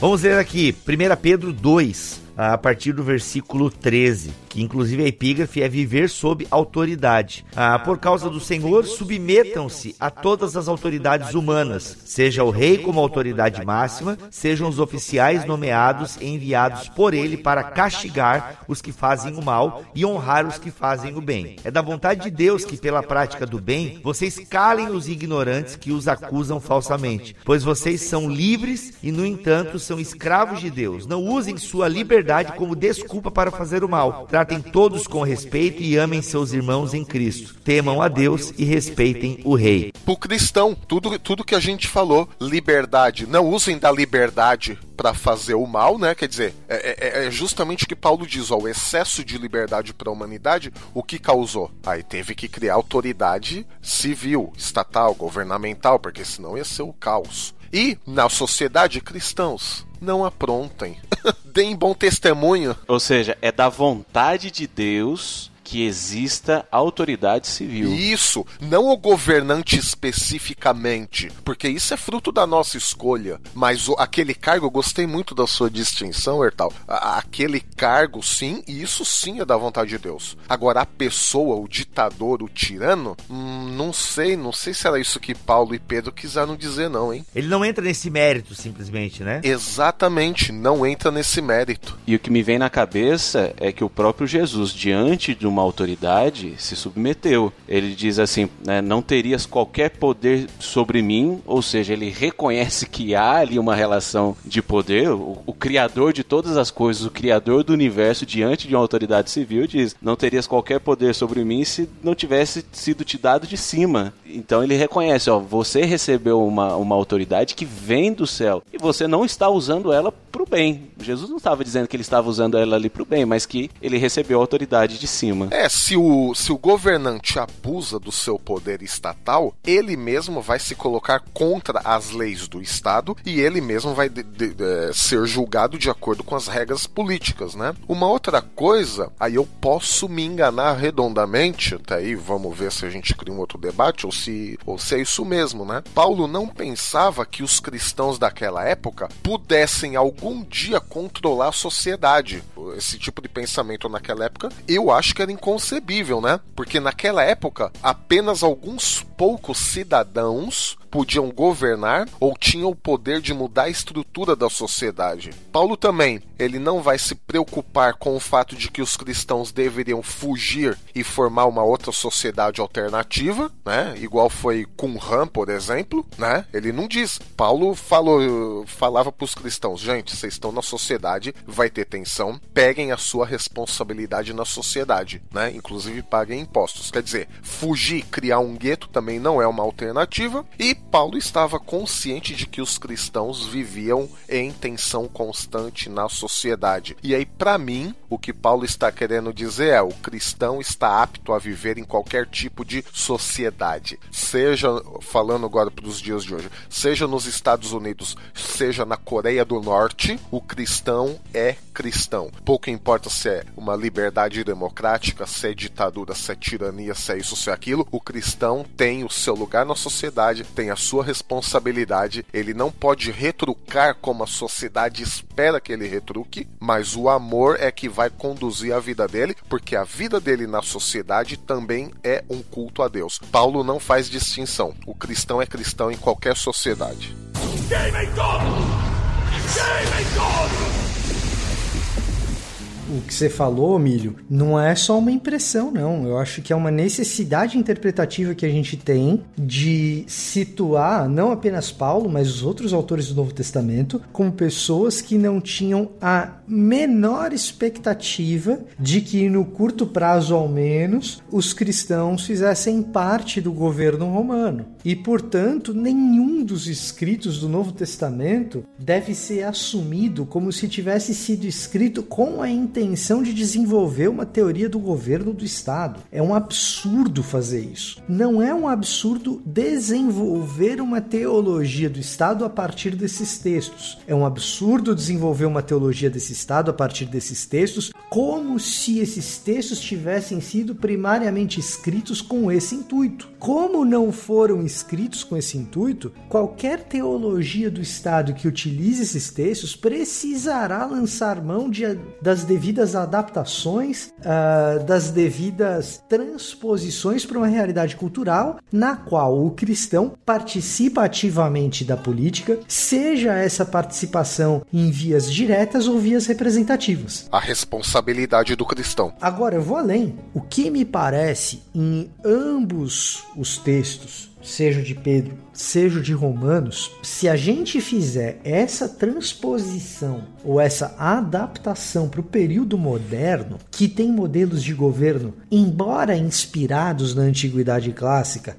Vamos ver aqui, 1 Pedro 2, a partir do versículo 13, que inclusive a epígrafe é viver sob autoridade. Ah, por causa do Senhor, submetam-se a todas as autoridades humanas, seja o rei como autoridade máxima, sejam os oficiais nomeados e enviados por ele para castigar os que fazem o mal e honrar os que fazem o bem. É da vontade de Deus que, pela prática do bem, vocês calem os ignorantes que os acusam falsamente, pois vocês são livres e, no entanto, são escravos de Deus. Não usem sua liberdade como desculpa para fazer o mal. Tratem todos com respeito e amem seus irmãos em Cristo. Temam a Deus e respeitem o Rei. Pro cristão, tudo, tudo que a gente falou, liberdade, não usem da liberdade para fazer o mal, né? Quer dizer, é, é, é, justamente o que Paulo diz, ó, o excesso de liberdade para a humanidade, o que causou? Aí teve que criar autoridade civil, estatal, governamental, porque senão ia ser o caos. E na sociedade, cristãos, não aprontem. *laughs* Deem bom testemunho. Ou seja, é da vontade de Deus que exista autoridade civil. Isso, não o governante especificamente, porque isso é fruto da nossa escolha. Mas o, aquele cargo, eu gostei muito da sua distinção, Ertal. aquele cargo, sim, e isso sim é da vontade de Deus. Agora, a pessoa, o ditador, o tirano, hum, não sei, não sei se era isso que Paulo e Pedro quiseram dizer, não, hein? Ele não entra nesse mérito, simplesmente, né? Exatamente, não entra nesse mérito. E o que me vem na cabeça é que o próprio Jesus, diante de uma uma autoridade, se submeteu. Ele diz assim: né, não terias qualquer poder sobre mim, ou seja, ele reconhece que há ali uma relação de poder. O, o criador de todas as coisas, o criador do universo, diante de uma autoridade civil, diz: não terias qualquer poder sobre mim se não tivesse sido te dado de cima. Então ele reconhece: ó, você recebeu uma, uma autoridade que vem do céu e você não está usando ela para o bem. Jesus não estava dizendo que ele estava usando ela ali para o bem, mas que ele recebeu a autoridade de cima. É, se o, se o governante abusa do seu poder estatal, ele mesmo vai se colocar contra as leis do Estado e ele mesmo vai de, de, de, ser julgado de acordo com as regras políticas, né? Uma outra coisa, aí eu posso me enganar redondamente, até aí vamos ver se a gente cria um outro debate ou se, ou se é isso mesmo, né? Paulo não pensava que os cristãos daquela época pudessem algum dia controlar a sociedade. Esse tipo de pensamento naquela época, eu acho que era inconcebível, né? Porque naquela época, apenas alguns poucos cidadãos podiam governar ou tinham o poder de mudar a estrutura da sociedade. Paulo também, ele não vai se preocupar com o fato de que os cristãos deveriam fugir e formar uma outra sociedade alternativa, né? Igual foi com Ram, por exemplo, né? Ele não diz. Paulo falou, falava para os cristãos, gente, vocês estão na sociedade, vai ter tensão, peguem a sua responsabilidade na sociedade, né? Inclusive paguem impostos. Quer dizer, fugir, criar um gueto também não é uma alternativa e Paulo estava consciente de que os cristãos viviam em tensão constante na sociedade. E aí, para mim, o que Paulo está querendo dizer é: o cristão está apto a viver em qualquer tipo de sociedade, seja falando agora para os dias de hoje, seja nos Estados Unidos, seja na Coreia do Norte, o cristão é cristão. Pouco importa se é uma liberdade democrática, se é ditadura, se é tirania, se é isso, se é aquilo, o cristão tem o seu lugar na sociedade, tem a sua responsabilidade, ele não pode retrucar como a sociedade espera que ele retruque, mas o amor é que vai conduzir a vida dele, porque a vida dele na sociedade também é um culto a Deus. Paulo não faz distinção. O cristão é cristão em qualquer sociedade. Game God! Game God! O que você falou, Milho, não é só uma impressão, não. Eu acho que é uma necessidade interpretativa que a gente tem de situar não apenas Paulo, mas os outros autores do Novo Testamento como pessoas que não tinham a menor expectativa de que no curto prazo, ao menos, os cristãos fizessem parte do governo romano. E, portanto, nenhum dos escritos do Novo Testamento deve ser assumido como se tivesse sido escrito com a intenção intenção de desenvolver uma teoria do governo do Estado. É um absurdo fazer isso. Não é um absurdo desenvolver uma teologia do Estado a partir desses textos. É um absurdo desenvolver uma teologia desse Estado a partir desses textos, como se esses textos tivessem sido primariamente escritos com esse intuito. Como não foram escritos com esse intuito, qualquer teologia do Estado que utilize esses textos precisará lançar mão de, das devidas adaptações, uh, das devidas transposições para uma realidade cultural na qual o cristão participa ativamente da política, seja essa participação em vias diretas ou vias representativas. A responsabilidade do cristão. Agora eu vou além. O que me parece em ambos os textos seja de Pedro, seja de Romanos, se a gente fizer essa transposição ou essa adaptação para o período moderno, que tem modelos de governo, embora inspirados na antiguidade clássica,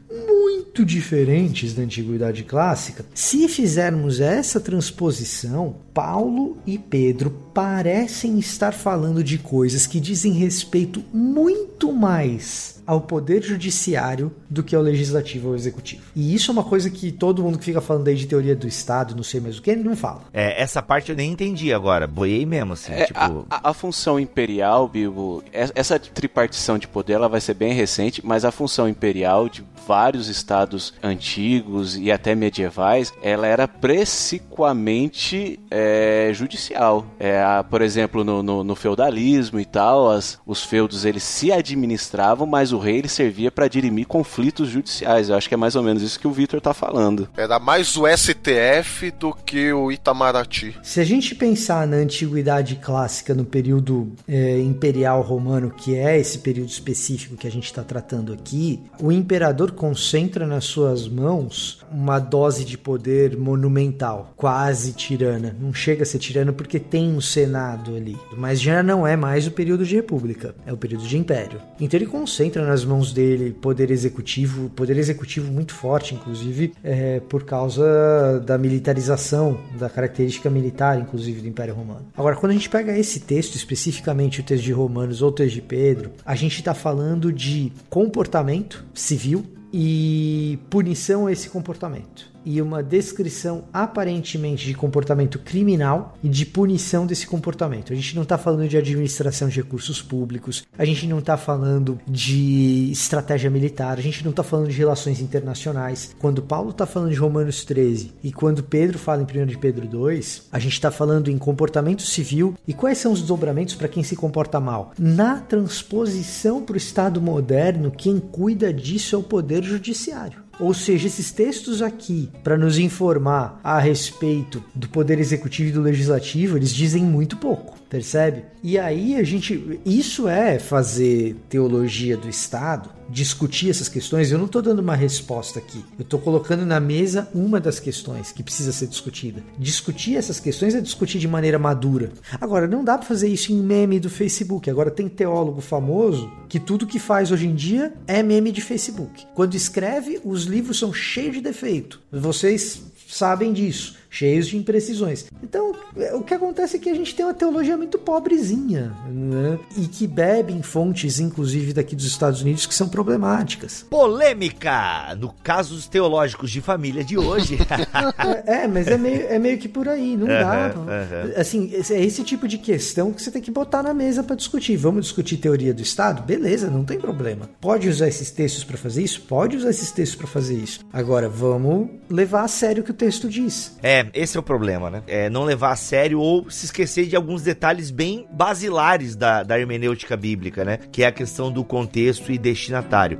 muito diferentes da antiguidade clássica, se fizermos essa transposição, Paulo e Pedro parecem estar falando de coisas que dizem respeito muito mais ao poder judiciário do que ao legislativo ou executivo. E isso é uma coisa que todo mundo que fica falando aí de teoria do Estado, não sei mais o que, ele não fala. É, essa parte eu nem entendi agora, boiei mesmo, assim, é, tipo... A, a, função imperial, Bilbo, essa tripartição de poder, ela vai ser bem recente, mas a função imperial de vários estados antigos e até medievais, ela era preciquamente é, judicial. É, a, por exemplo, no, no, no, feudalismo e tal, as, os feudos eles se administravam, mas o rei ele servia para dirimir conflitos judiciais. Eu acho que é mais ou menos isso que o Victor tá falando. Era mais o STF do que o Itamaraty. Se a gente pensar na antiguidade clássica, no período é, imperial romano, que é esse período específico que a gente está tratando aqui, o imperador concentra nas suas mãos uma dose de poder monumental, quase tirana. Não chega a ser tirana porque tem um senado ali, mas já não é mais o período de república, é o período de império. Então ele concentra nas mãos dele poder executivo, poder executivo muito forte, inclusive é, por causa da militarização, da característica militar, inclusive do Império Romano. Agora, quando a gente pega esse texto, especificamente o texto de Romanos ou o texto de Pedro, a gente está falando de comportamento civil e punição a esse comportamento e uma descrição aparentemente de comportamento criminal e de punição desse comportamento. A gente não está falando de administração de recursos públicos, a gente não está falando de estratégia militar, a gente não está falando de relações internacionais. Quando Paulo está falando de Romanos 13 e quando Pedro fala em 1 de Pedro 2, a gente está falando em comportamento civil e quais são os desdobramentos para quem se comporta mal. Na transposição para o Estado moderno, quem cuida disso é o Poder Judiciário. Ou seja, esses textos aqui, para nos informar a respeito do poder executivo e do legislativo, eles dizem muito pouco, percebe? E aí a gente. Isso é fazer teologia do Estado discutir essas questões, eu não estou dando uma resposta aqui. Eu estou colocando na mesa uma das questões que precisa ser discutida. Discutir essas questões é discutir de maneira madura. Agora, não dá para fazer isso em meme do Facebook. Agora, tem teólogo famoso que tudo que faz hoje em dia é meme de Facebook. Quando escreve, os livros são cheios de defeito. Vocês sabem disso cheios de imprecisões. Então, é, o que acontece é que a gente tem uma teologia muito pobrezinha, né? E que bebe em fontes, inclusive daqui dos Estados Unidos, que são problemáticas. Polêmica! No casos teológicos de família de hoje. *laughs* é, é, mas é meio, é meio que por aí, não dá. Uhum. Assim, é esse tipo de questão que você tem que botar na mesa para discutir. Vamos discutir teoria do Estado? Beleza, não tem problema. Pode usar esses textos para fazer isso? Pode usar esses textos para fazer isso. Agora, vamos levar a sério o que o texto diz. É, esse é o problema, né? É não levar a sério ou se esquecer de alguns detalhes bem basilares da, da hermenêutica bíblica, né? Que é a questão do contexto e destinatário.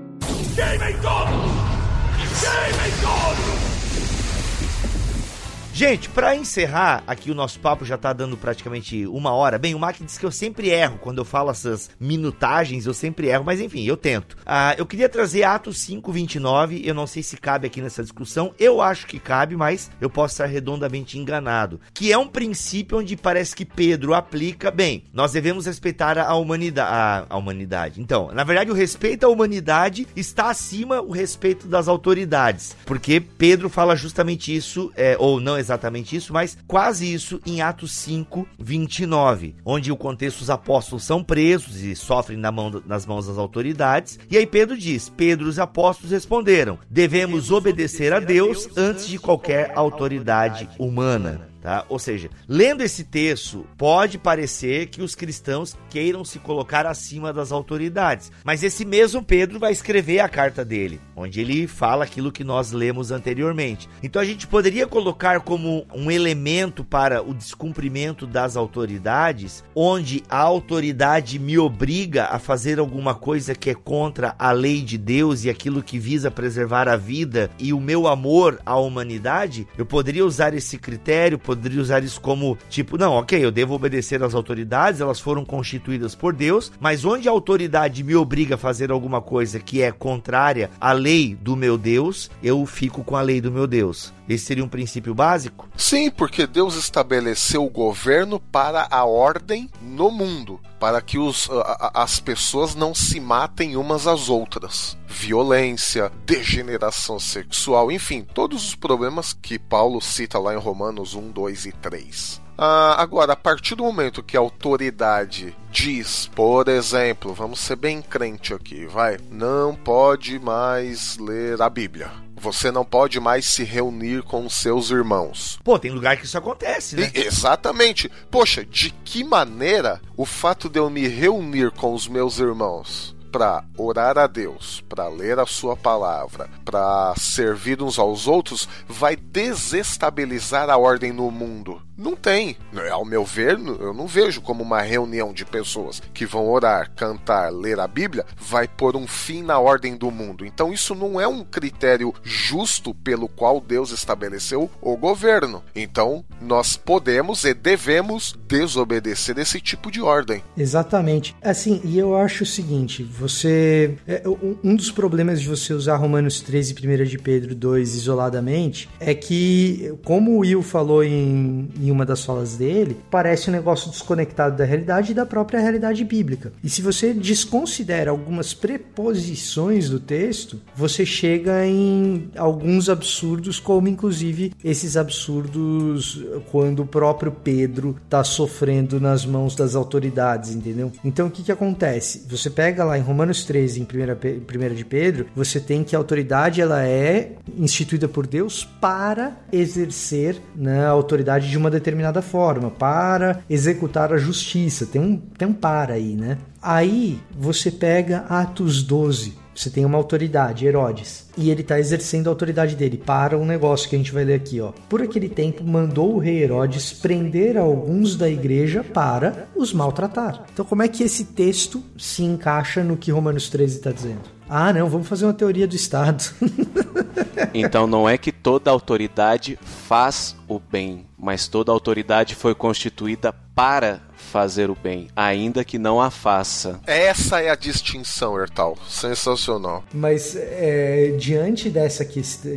Game Game Gente, para encerrar, aqui o nosso papo já tá dando praticamente uma hora. Bem, o Mac diz que eu sempre erro quando eu falo essas minutagens, eu sempre erro, mas enfim, eu tento. Ah, eu queria trazer Atos 5:29. Eu não sei se cabe aqui nessa discussão. Eu acho que cabe, mas eu posso estar redondamente enganado. Que é um princípio onde parece que Pedro aplica. Bem, nós devemos respeitar a humanidade. A, a humanidade. Então, na verdade, o respeito à humanidade está acima o respeito das autoridades, porque Pedro fala justamente isso, é, ou não exatamente exatamente isso, mas quase isso em Atos 5, 29, onde o contexto os apóstolos são presos e sofrem na mão, nas mãos das autoridades. E aí Pedro diz: Pedro e os apóstolos responderam: devemos obedecer a Deus antes de qualquer autoridade humana. Tá? Ou seja, lendo esse texto, pode parecer que os cristãos queiram se colocar acima das autoridades. Mas esse mesmo Pedro vai escrever a carta dele, onde ele fala aquilo que nós lemos anteriormente. Então a gente poderia colocar como um elemento para o descumprimento das autoridades, onde a autoridade me obriga a fazer alguma coisa que é contra a lei de Deus e aquilo que visa preservar a vida e o meu amor à humanidade. Eu poderia usar esse critério poderia usar isso como tipo, não, ok, eu devo obedecer às autoridades, elas foram constituídas por Deus, mas onde a autoridade me obriga a fazer alguma coisa que é contrária à lei do meu Deus, eu fico com a lei do meu Deus. Esse seria um princípio básico? Sim, porque Deus estabeleceu o governo para a ordem no mundo, para que os, a, as pessoas não se matem umas às outras. Violência, degeneração sexual, enfim, todos os problemas que Paulo cita lá em Romanos 1, 2 e 3. Ah, agora, a partir do momento que a autoridade diz, por exemplo, vamos ser bem crente aqui, vai, não pode mais ler a Bíblia você não pode mais se reunir com seus irmãos. Pô, tem lugar que isso acontece, né? E, exatamente. Poxa, de que maneira o fato de eu me reunir com os meus irmãos para orar a Deus, para ler a sua palavra, para servir uns aos outros, vai desestabilizar a ordem no mundo. Não tem. Ao meu ver, eu não vejo como uma reunião de pessoas que vão orar, cantar, ler a Bíblia vai pôr um fim na ordem do mundo. Então isso não é um critério justo pelo qual Deus estabeleceu o governo. Então nós podemos e devemos desobedecer esse tipo de ordem. Exatamente. Assim, e eu acho o seguinte, você é, um dos problemas de você usar Romanos 13 e 1 de Pedro 2 isoladamente é que, como o Will falou em, em uma das falas dele, parece um negócio desconectado da realidade e da própria realidade bíblica. E se você desconsidera algumas preposições do texto, você chega em alguns absurdos, como inclusive esses absurdos quando o próprio Pedro está sofrendo nas mãos das autoridades, entendeu? Então o que, que acontece? Você pega lá em Romanos 13, em 1 de Pedro, você tem que a autoridade ela é instituída por Deus para exercer né, a autoridade de uma determinada forma, para executar a justiça. Tem um, tem um para aí, né? Aí você pega Atos 12. Você tem uma autoridade, Herodes, e ele está exercendo a autoridade dele para um negócio que a gente vai ler aqui, ó. Por aquele tempo mandou o rei Herodes prender alguns da igreja para os maltratar. Então, como é que esse texto se encaixa no que Romanos 13 está dizendo? Ah, não, vamos fazer uma teoria do Estado. *laughs* então não é que toda autoridade faz o bem, mas toda autoridade foi constituída para fazer o bem, ainda que não a faça. Essa é a distinção, Ertal. Sensacional. Mas é, diante dessa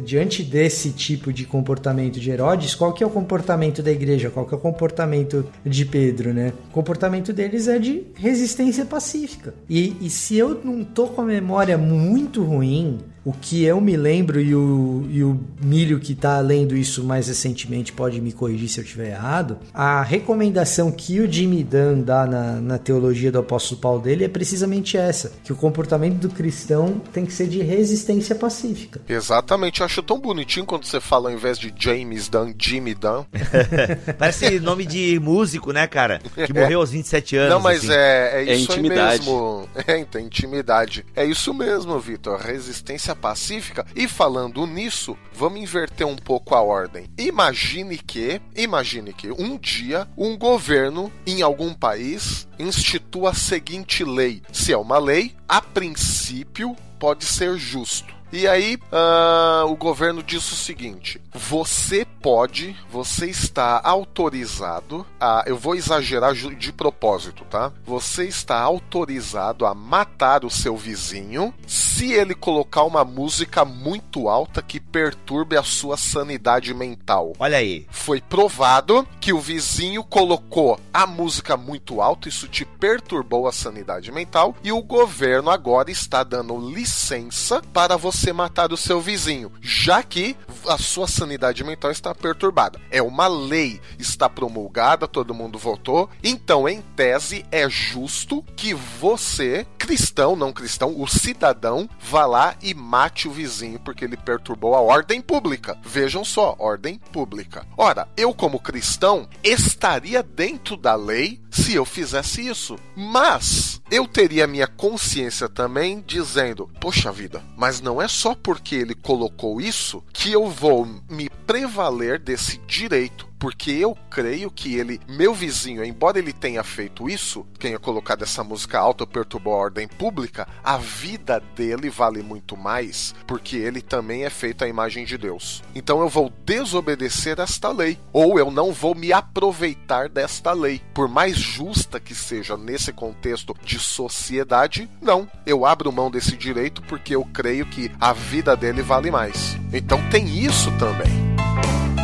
diante desse tipo de comportamento de Herodes, qual que é o comportamento da igreja? Qual que é o comportamento de Pedro, né? O comportamento deles é de resistência pacífica. E, e se eu não tô com a memória muito ruim, o que eu me lembro e o, e o Milho que está lendo isso mais recentemente pode me corrigir se eu estiver errado. A recomendação que o Jimmy Dunn dá na, na teologia do apóstolo Paulo dele é precisamente essa: que o comportamento do cristão tem que ser de resistência pacífica. Exatamente, eu acho tão bonitinho quando você fala ao invés de James Dunn, Jimmy Dunn. *laughs* Parece nome de músico, né, cara? Que morreu aos 27 anos. Não, mas assim. é, é, é isso é intimidade. mesmo. *laughs* É, então, intimidade. É isso mesmo, Vitor. Resistência pacífica. E falando nisso, vamos inverter um pouco a ordem. Imagine que, imagine que um dia um governo em algum país institua a seguinte lei. Se é uma lei, a princípio pode ser justo. E aí, uh, o governo diz o seguinte: você pode, você está autorizado a. Eu vou exagerar de propósito, tá? Você está autorizado a matar o seu vizinho se ele colocar uma música muito alta que perturbe a sua sanidade mental. Olha aí. Foi provado que o vizinho colocou a música muito alta, isso te perturbou a sanidade mental, e o governo agora está dando licença para você matar o seu vizinho, já que a sua sanidade mental está perturbada. É uma lei, está promulgada, todo mundo votou. Então, em tese, é justo que você, cristão, não cristão, o cidadão, vá lá e mate o vizinho porque ele perturbou a ordem pública. Vejam só, ordem pública. Ora, eu, como cristão, estaria dentro da lei se eu fizesse isso. Mas eu teria minha consciência também dizendo: Poxa vida, mas não é só porque ele colocou isso que eu vou me prevaler desse direito porque eu creio que ele, meu vizinho, embora ele tenha feito isso, tenha colocado essa música alta, perturbou a ordem pública, a vida dele vale muito mais, porque ele também é feito à imagem de Deus. Então eu vou desobedecer esta lei, ou eu não vou me aproveitar desta lei, por mais justa que seja nesse contexto de sociedade, não, eu abro mão desse direito porque eu creio que a vida dele vale mais. Então tem isso também.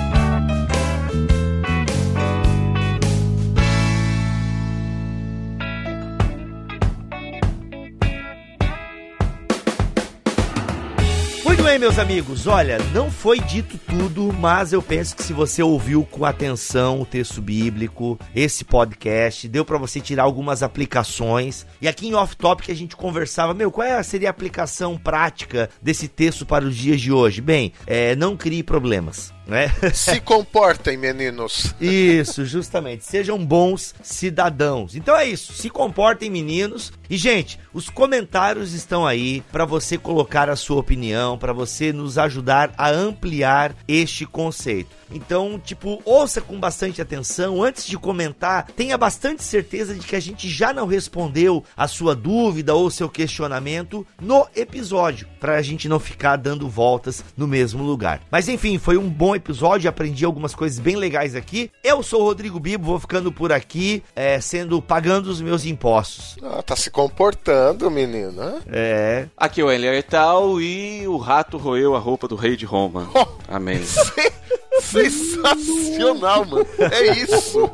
Bem, meus amigos. Olha, não foi dito tudo, mas eu penso que se você ouviu com atenção o texto bíblico, esse podcast, deu para você tirar algumas aplicações. E aqui em Off Topic a gente conversava, meu, qual é, seria a aplicação prática desse texto para os dias de hoje? Bem, é, não crie problemas. Né? Se comportem, meninos. Isso, justamente. Sejam bons cidadãos. Então é isso. Se comportem, meninos. E, gente, os comentários estão aí para você colocar a sua opinião, para você nos ajudar a ampliar este conceito. Então, tipo, ouça com bastante atenção. Antes de comentar, tenha bastante certeza de que a gente já não respondeu a sua dúvida ou seu questionamento no episódio, para a gente não ficar dando voltas no mesmo lugar. Mas enfim, foi um bom episódio, aprendi algumas coisas bem legais aqui. Eu sou o Rodrigo Bibo, vou ficando por aqui, é, sendo pagando os meus impostos. Ah, tá se comportando, menina. É. Aqui é o Elier Tal e o rato roeu a roupa do rei de Roma. Oh. Amém. *laughs* Sensacional, mano. É isso.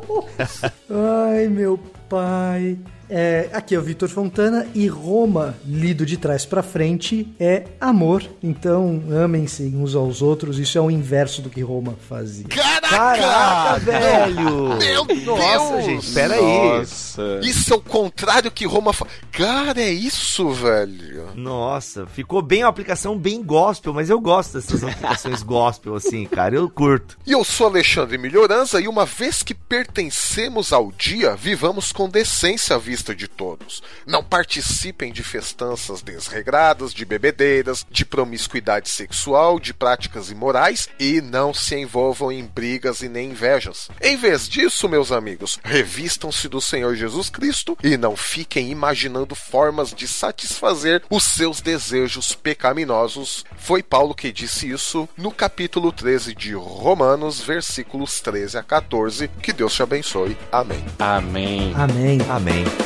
*laughs* Ai, meu pai. É, aqui é o Vitor Fontana e Roma, lido de trás para frente, é amor. Então, amem-se uns aos outros. Isso é o inverso do que Roma fazia. Caraca, Caraca velho! Meu Nossa, Deus! gente, pera aí. Nossa. Isso é o contrário que Roma faz. Cara, é isso, velho. Nossa, ficou bem uma aplicação bem gospel, mas eu gosto dessas aplicações *laughs* gospel assim, cara, eu curto. E eu sou Alexandre Melhoranza e uma vez que pertencemos ao dia, vivamos com decência à vista de todos. Não participem de festanças desregradas, de bebedeiras, de promiscuidade sexual, de práticas imorais e não se envolvam em brigas e nem invejas. Em vez disso, meus amigos, revistam-se do Senhor Jesus Cristo e não fiquem imaginando formas de satisfazer os seus desejos pecaminosos. Foi Paulo que disse isso no capítulo 13 de Romanos, versículos 13 a 14. Que Deus te abençoe. Amém. Amém. Amém. Amém.